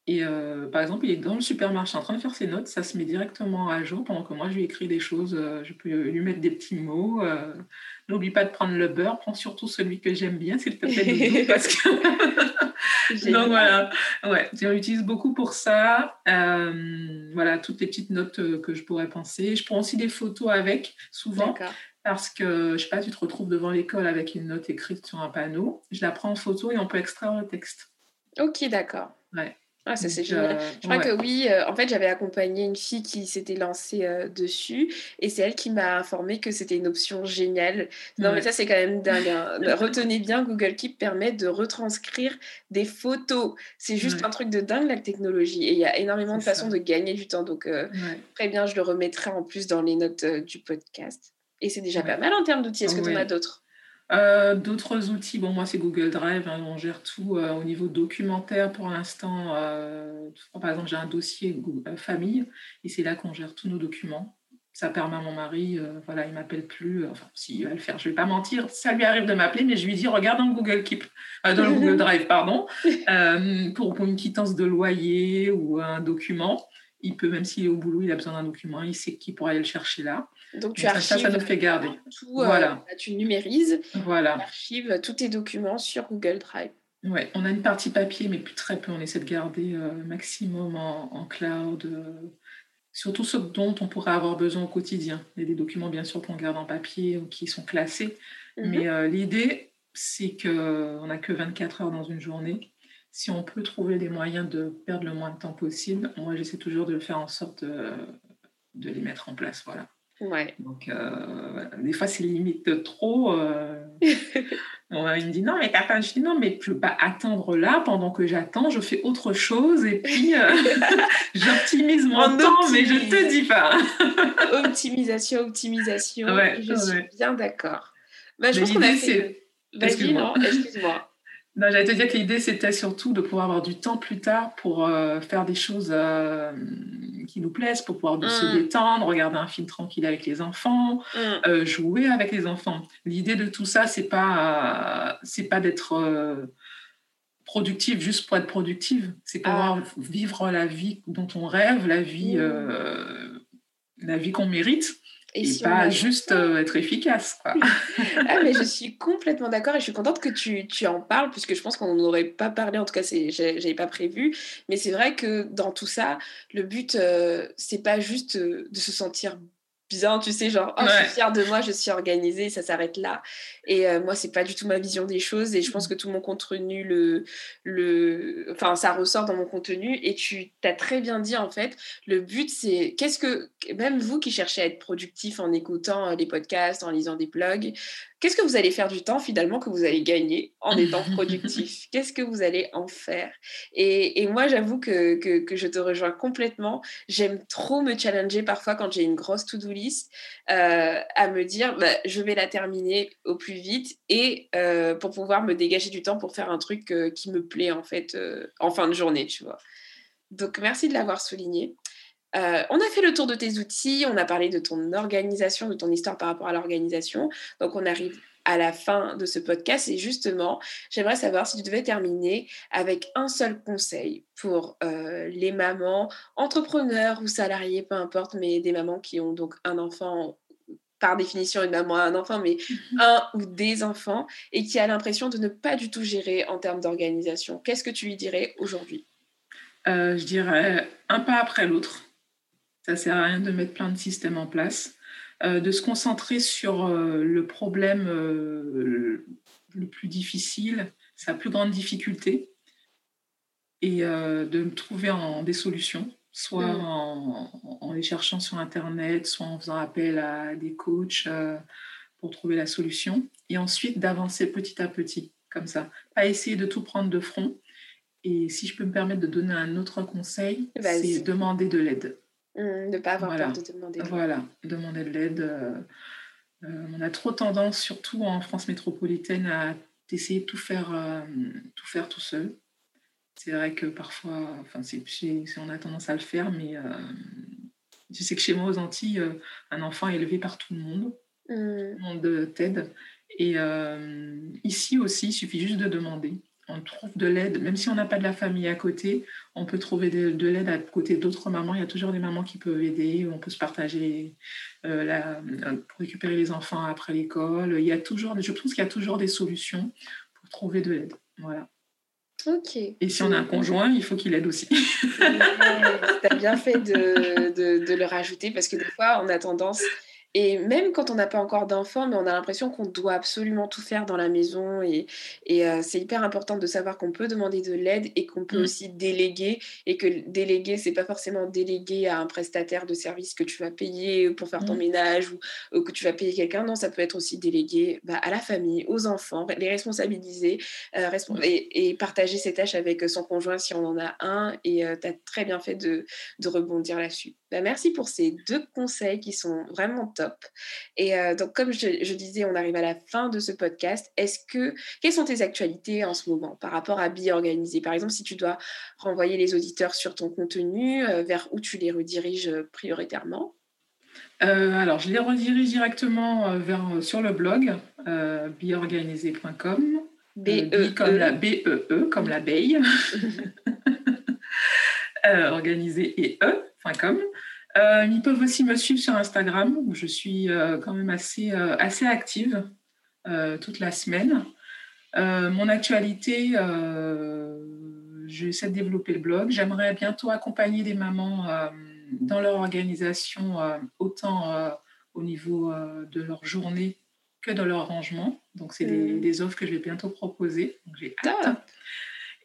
Et euh, par exemple, il est dans le supermarché en train de faire ses notes, ça se met directement à jour pendant que moi je lui écris des choses. Euh, je peux lui mettre des petits mots. N'oublie pas de prendre le beurre, prends surtout celui que j'aime bien, s'il te plaît, parce que Donc voilà, ouais, j'utilise beaucoup pour ça. Euh, voilà, toutes les petites notes euh, que je pourrais penser. Je prends aussi des photos avec, souvent. Parce que, je sais pas, tu te retrouves devant l'école avec une note écrite sur un panneau. Je la prends en photo et on peut extraire le texte. Ok, d'accord. Ouais. Ah, ça c'est génial. Euh, je crois que oui, euh, en fait, j'avais accompagné une fille qui s'était lancée euh, dessus et c'est elle qui m'a informé que c'était une option géniale. Non, mais ça c'est quand même dingue. Hein. Retenez bien, Google Keep permet de retranscrire des photos. C'est juste un truc de dingue la technologie et il y a énormément de façons de gagner du temps. Donc, très bien, je le remettrai en plus dans les notes du podcast. Et c'est déjà pas mal en termes d'outils. Est-ce que tu en as d'autres? Euh, d'autres outils, bon, moi c'est Google Drive, hein, on gère tout euh, au niveau documentaire pour l'instant. Euh, par exemple, j'ai un dossier Google, famille et c'est là qu'on gère tous nos documents. Ça permet à mon mari, voilà, il m'appelle plus. enfin, s'il va le faire, je vais pas mentir, ça lui arrive de m'appeler, mais je lui dis regarde dans Google Keep, dans le Google Drive, pardon, pour, pour, une quittance de loyer ou un document. Il peut, même s'il est au boulot, il a besoin d'un document, il sait qui pourra aller le chercher là. Donc tu archives ça, ça nous fait garder. Tout, euh, voilà. Bah, tu numérises, voilà. tu archives tous tes documents sur Google Drive. Ouais, on a une partie papier, mais plus très peu. On essaie de garder euh, maximum en, cloud, euh, surtout ceux dont on pourrait avoir besoin au quotidien. Il y a des documents, bien sûr, qu'on garde en papier ou qui sont classés. Mhm. Mais l'idée, c'est qu'on n'a que 24 heures dans une journée. Si on peut trouver des moyens de perdre le moins de temps possible, moi, j'essaie toujours de faire en sorte de, de les mettre en place. Voilà. Ouais. Donc, euh, des fois, c'est limite trop. Euh... il me dit non, mais pas. Je dis non, mais je peux pas attendre là. Pendant que j'attends, je fais autre chose et puis euh, j'optimise mon temps, mais je te dis pas. optimisation, optimisation. je suis bien d'accord. Bah, je pense qu'on a fait. Vas-y, non, excuse-moi. J'allais te dire que l'idée, c'était surtout de pouvoir avoir du temps plus tard pour euh, faire des choses euh, qui nous plaisent, pour pouvoir se mm. détendre, regarder un film tranquille avec les enfants, mm. euh, jouer avec les enfants. L'idée de tout ça, c'est pas, c'est pas d'être productive juste pour être productive. C'est pouvoir ah. vivre la vie dont on rêve, la vie, mm. la vie qu'on mérite. Et, pas juste euh, être efficace. Quoi. ah, mais je suis complètement d'accord et je suis contente que tu, tu en parles, puisque je pense qu'on n'aurait pas parlé, en tout cas, j'avais pas prévu. Mais c'est vrai que dans tout ça, le but, euh, c'est pas juste euh, de se sentir bien, tu sais, genre, oh, je suis fière de moi, je suis organisée, ça s'arrête là. Et euh, moi, c'est pas du tout ma vision des choses et je pense mmh. que tout mon contenu, le, le, enfin, ça ressort dans mon contenu et tu t'as très bien dit, en fait, le but, c'est qu'est-ce que, même vous qui cherchez à être productif en écoutant euh, les podcasts, en lisant des blogs, Qu'est-ce que vous allez faire du temps finalement que vous allez gagner en étant productif? Qu'est-ce que vous allez en faire? Et, moi, j'avoue que, que, je te rejoins complètement. J'aime trop me challenger parfois quand j'ai une grosse to-do euh, à me dire bah, je vais la terminer au plus vite et euh, pour pouvoir me dégager du temps pour faire un truc euh, qui me plaît en fait en fin de journée, tu vois. Donc merci de l'avoir souligné. On a fait le tour de tes outils, on a parlé de ton organisation, de ton histoire par rapport à l'organisation. Donc on arrive à la fin de ce podcast et justement, j'aimerais savoir si tu devais terminer avec un seul conseil pour euh, les mamans, entrepreneurs ou salariés, peu importe, mais des mamans qui ont donc un enfant par définition une maman a un enfant, mais mhm. un ou des enfants, et qui a l'impression de ne pas du tout gérer en termes d'organisation. Qu'est-ce que tu lui dirais aujourd'hui? Euh, Je dirais un pas après l'autre. Ça sert à rien de mettre plein de systèmes en place. Euh, de se concentrer sur euh, le problème euh, le plus difficile, sa plus grande difficulté, et de trouver en, des solutions, soit mm. en, les cherchant sur Internet, soit en faisant appel à des coachs pour trouver la solution, et ensuite d'avancer petit à petit, comme ça. Pas essayer de tout prendre de front. Et si je peux me permettre de donner un autre conseil, c'est demander de l'aide. Mmh, de ne pas avoir peur de demander de l'aide. Voilà, demander de l'aide. Euh, euh, on a trop tendance, surtout en France métropolitaine, à essayer de tout faire, euh, tout, faire tout seul. C'est vrai que parfois, enfin, c'est, on a tendance à le faire, mais je sais que chez moi aux Antilles, un enfant est élevé par tout le monde. Mmh. Tout le monde t'aide. Et ici aussi, il suffit juste de demander on trouve de l'aide, même si on n'a pas de la famille à côté, on peut trouver de, l'aide à côté d'autres mamans. Il y a toujours des mamans qui peuvent aider, on peut se partager euh, la, pour récupérer les enfants après l'école. Il y a toujours, je pense qu'il y a toujours des solutions pour trouver de l'aide. Voilà. Ok. Et si on a un conjoint, il faut qu'il aide aussi. tu as bien fait de, de, de, le rajouter parce que des fois, on a tendance et même quand on n'a pas encore d'enfants, mais on a l'impression qu'on doit absolument tout faire dans la maison. Et, et euh, c'est hyper important de savoir qu'on peut demander de l'aide et qu'on peut mmh. aussi déléguer. Et que déléguer, c'est pas forcément déléguer à un prestataire de service que tu vas payer pour faire ton mmh. ménage ou, que tu vas payer quelqu'un. Non, ça peut être aussi délégué bah, à la famille, aux enfants, les responsabiliser euh, mmh. et, partager ses tâches avec son conjoint si on en a un. Et euh, tu as très bien fait de, de rebondir là-dessus. Bah, merci pour ces deux conseils qui sont vraiment top. Et euh, donc, comme je, disais, on arrive à la fin de ce podcast. Est-ce que, quelles sont tes actualités en ce moment par rapport à Bi Organisé Par exemple, si tu dois renvoyer les auditeurs sur ton contenu, euh, vers où tu les rediriges euh, prioritairement? Alors, je les redirige directement vers, sur le blog biorganisé.com. B -E -E. comme la B -E -E, comme l'abeille. organisé et e.com. Euh, ils peuvent aussi me suivre sur Instagram, où je suis euh, quand même assez, euh, assez active toute la semaine. mon actualité, j'essaie de développer le blog. J'aimerais bientôt accompagner des mamans dans leur organisation, autant au niveau de leur journée que dans leur rangement. Donc, c'est des, mmh. offres que je vais bientôt proposer. Donc, j'ai hâte.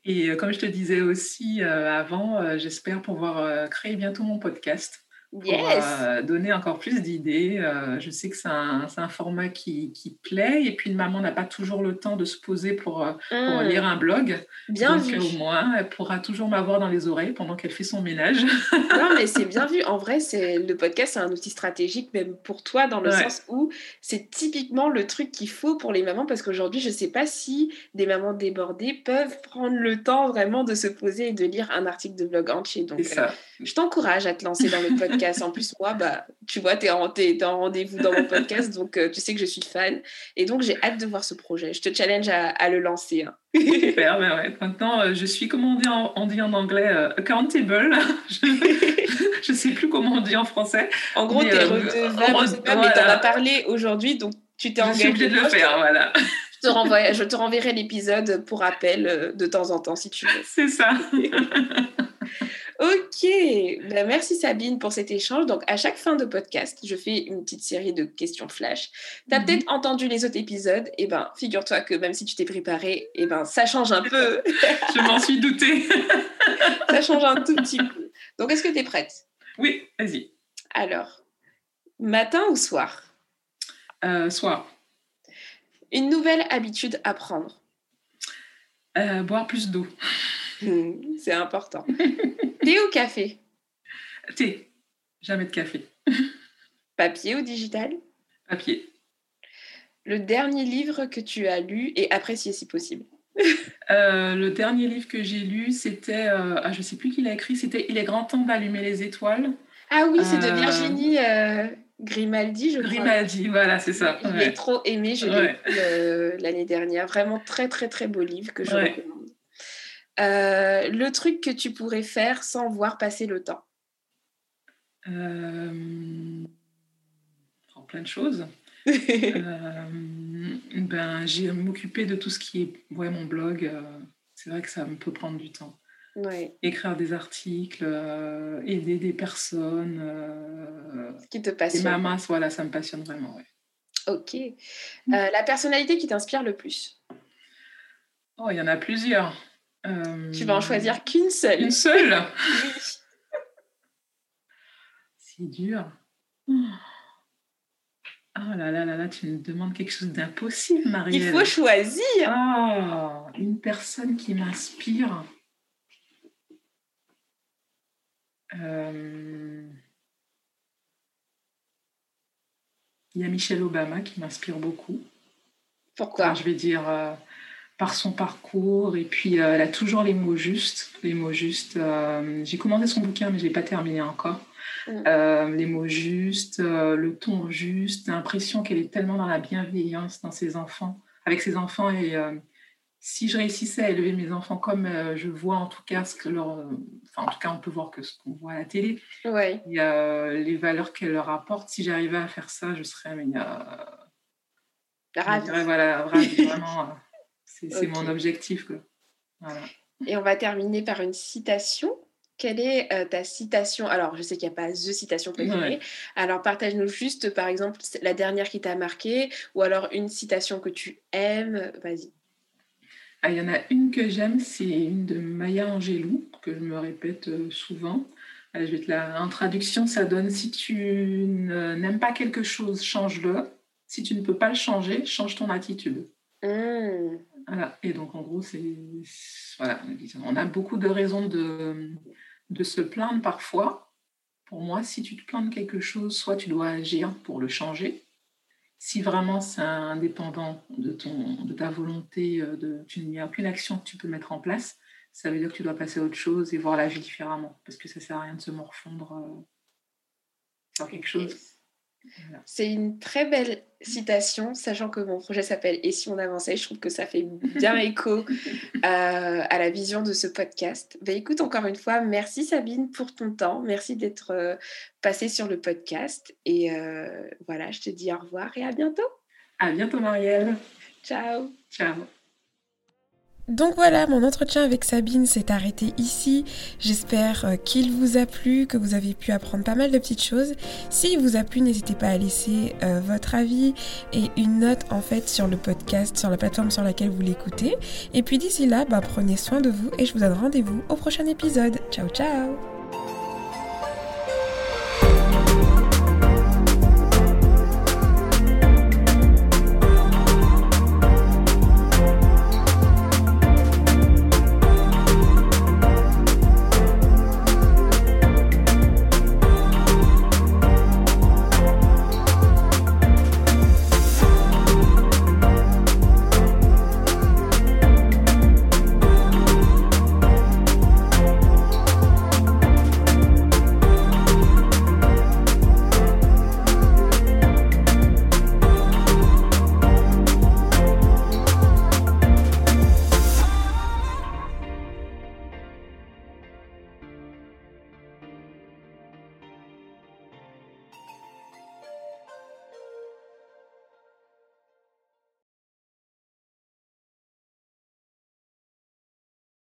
Et comme je te disais aussi avant, j'espère pouvoir créer bientôt mon podcast pour euh, donner encore plus d'idées. Euh, je sais que c'est un, un, format qui, qui, plaît et puis une maman n'a pas toujours le temps de se poser pour, euh, pour mmh. lire un blog. Bien Donc vu. au moins, elle pourra toujours m'avoir dans les oreilles pendant qu'elle fait son ménage. non, mais c'est bien vu. En vrai, c'est le podcast, c'est un outil stratégique même pour toi dans le sens où c'est typiquement le truc qu'il faut pour les mamans parce qu'aujourd'hui, je ne sais pas si des mamans débordées peuvent prendre le temps vraiment de se poser et de lire un article de blog entier. Donc, ça. Je t'encourage à te lancer dans le podcast. En plus, moi, bah, tu vois, tu es en, en rendez-vous dans mon podcast, donc euh, tu sais que je suis fan. Et donc, j'ai hâte de voir ce projet. Je te challenge à, le lancer. Hein. Super, ben ouais. Maintenant, euh, je suis, comment on dit en, dit en anglais, euh, accountable. je ne sais plus comment on dit en français. En gros, tu es redevable, pas, mais tu en as parlé aujourd'hui, donc tu t'es engagé. Je suis de le faire, voilà. Je te, renvoie, je te renverrai l'épisode pour rappel de temps en temps, si tu veux. C'est ça. Ok, ben, merci Sabine pour cet échange. Donc, à chaque fin de podcast, je fais une petite série de questions flash. Tu as mhm. peut-être entendu les autres épisodes. Et eh ben, figure-toi que même si tu t'es préparé, et eh ben, ça change un peu. je m'en suis doutée. ça change un tout petit peu. Donc, est-ce que tu es prête? Oui, vas-y. Alors, matin ou soir? Euh, Soir. Une nouvelle habitude à prendre? Euh, Boire plus d'eau. C'est important. Thé ou café? Thé. Jamais de café. Papier ou digital? Papier. Le dernier livre que tu as lu et apprécié si possible euh, Le dernier livre que j'ai lu, c'était, euh, ah, je ne sais plus qui l'a écrit, c'était Il est grand temps d'allumer les étoiles. Ah oui, c'est de euh, Virginie Grimaldi, je crois. Grimaldi, voilà, c'est ça. Il est trop aimé, je l'ai lu l'année dernière. Vraiment très, très, très beau livre que je recommande. Euh, le truc que tu pourrais faire sans voir passer le temps euh... Plein de choses. euh, ben, j'ai m'occuper de tout ce qui est ouais, mon blog. Euh, c'est vrai que ça me peut prendre du temps. Ouais. Écrire des articles, aider des personnes. ce qui te passionne. Mamans, voilà, ça me passionne vraiment. Ouais. Ok. la personnalité qui t'inspire le plus Oh, il y en a plusieurs. Tu vas en choisir qu'une seule. Une seule C'est dur. Oh là là là là, tu me demandes quelque chose d'impossible, Marielle. Il faut choisir. Oh, une personne qui m'inspire. Euh, il y a Michelle Obama qui m'inspire beaucoup. Pourquoi? Je vais dire euh, par son parcours et puis euh, elle a toujours les mots justes. Les mots justes. Euh, j'ai commencé son bouquin mais je l'ai pas terminé encore. Mm. Euh, les mots justes, le ton juste, l'impression qu'elle est tellement dans la bienveillance dans ses enfants, avec ses enfants et si je réussissais à élever mes enfants comme je vois en tout cas ce que leur, enfin en tout cas on peut voir que ce qu'on voit à la télé, ouais. et, les valeurs qu'elle leur apporte. Si j'arrivais à faire ça, je serais mais, ravie. voilà, vraiment. C'est mon objectif. Et on va terminer par une citation. Quelle est euh, ta citation? Alors, je sais qu'il n'y a pas The citation préférée. Alors, partage-nous juste, par exemple, la dernière qui t'a marqué ou alors une citation que tu aimes. Vas-y. Ah, il y en a une que j'aime, c'est une de Maya Angelou, que je me répète euh, souvent. Euh, je vais te la... En traduction, ça donne si tu n'aimes pas quelque chose, change-le. Si tu ne peux pas le changer, change ton attitude. Mmh. Voilà. Et donc, en gros. On a beaucoup de raisons de, de se plaindre parfois. Pour moi, si tu te plains de quelque chose, soit tu dois agir pour le changer, si vraiment c'est indépendant de, ton, de ta volonté, euh, de, tu n'y a aucune action que tu peux mettre en place, ça veut dire que tu dois passer à autre chose et voir la vie différemment. Parce que ça ne sert à rien de se morfondre euh, sur quelque chose. C'est une très belle citation, sachant que mon projet s'appelle Et si on avançait Je trouve que ça fait bien écho euh, à la vision de ce podcast. Ben, écoute, encore une fois, merci Sabine pour ton temps. Merci d'être euh, passée sur le podcast. Et euh, voilà, je te dis au revoir et à bientôt. À bientôt, Marielle. Ciao. Ciao. Donc voilà, mon entretien avec Sabine s'est arrêté ici. J'espère euh, qu'il vous a plu, que vous avez pu apprendre pas mal de petites choses. S'il vous a plu, n'hésitez pas à laisser euh, votre avis et une note en fait sur le podcast, sur la plateforme sur laquelle vous l'écoutez. Et puis d'ici là, bah, prenez soin de vous et je vous donne rendez-vous au prochain épisode. Ciao ciao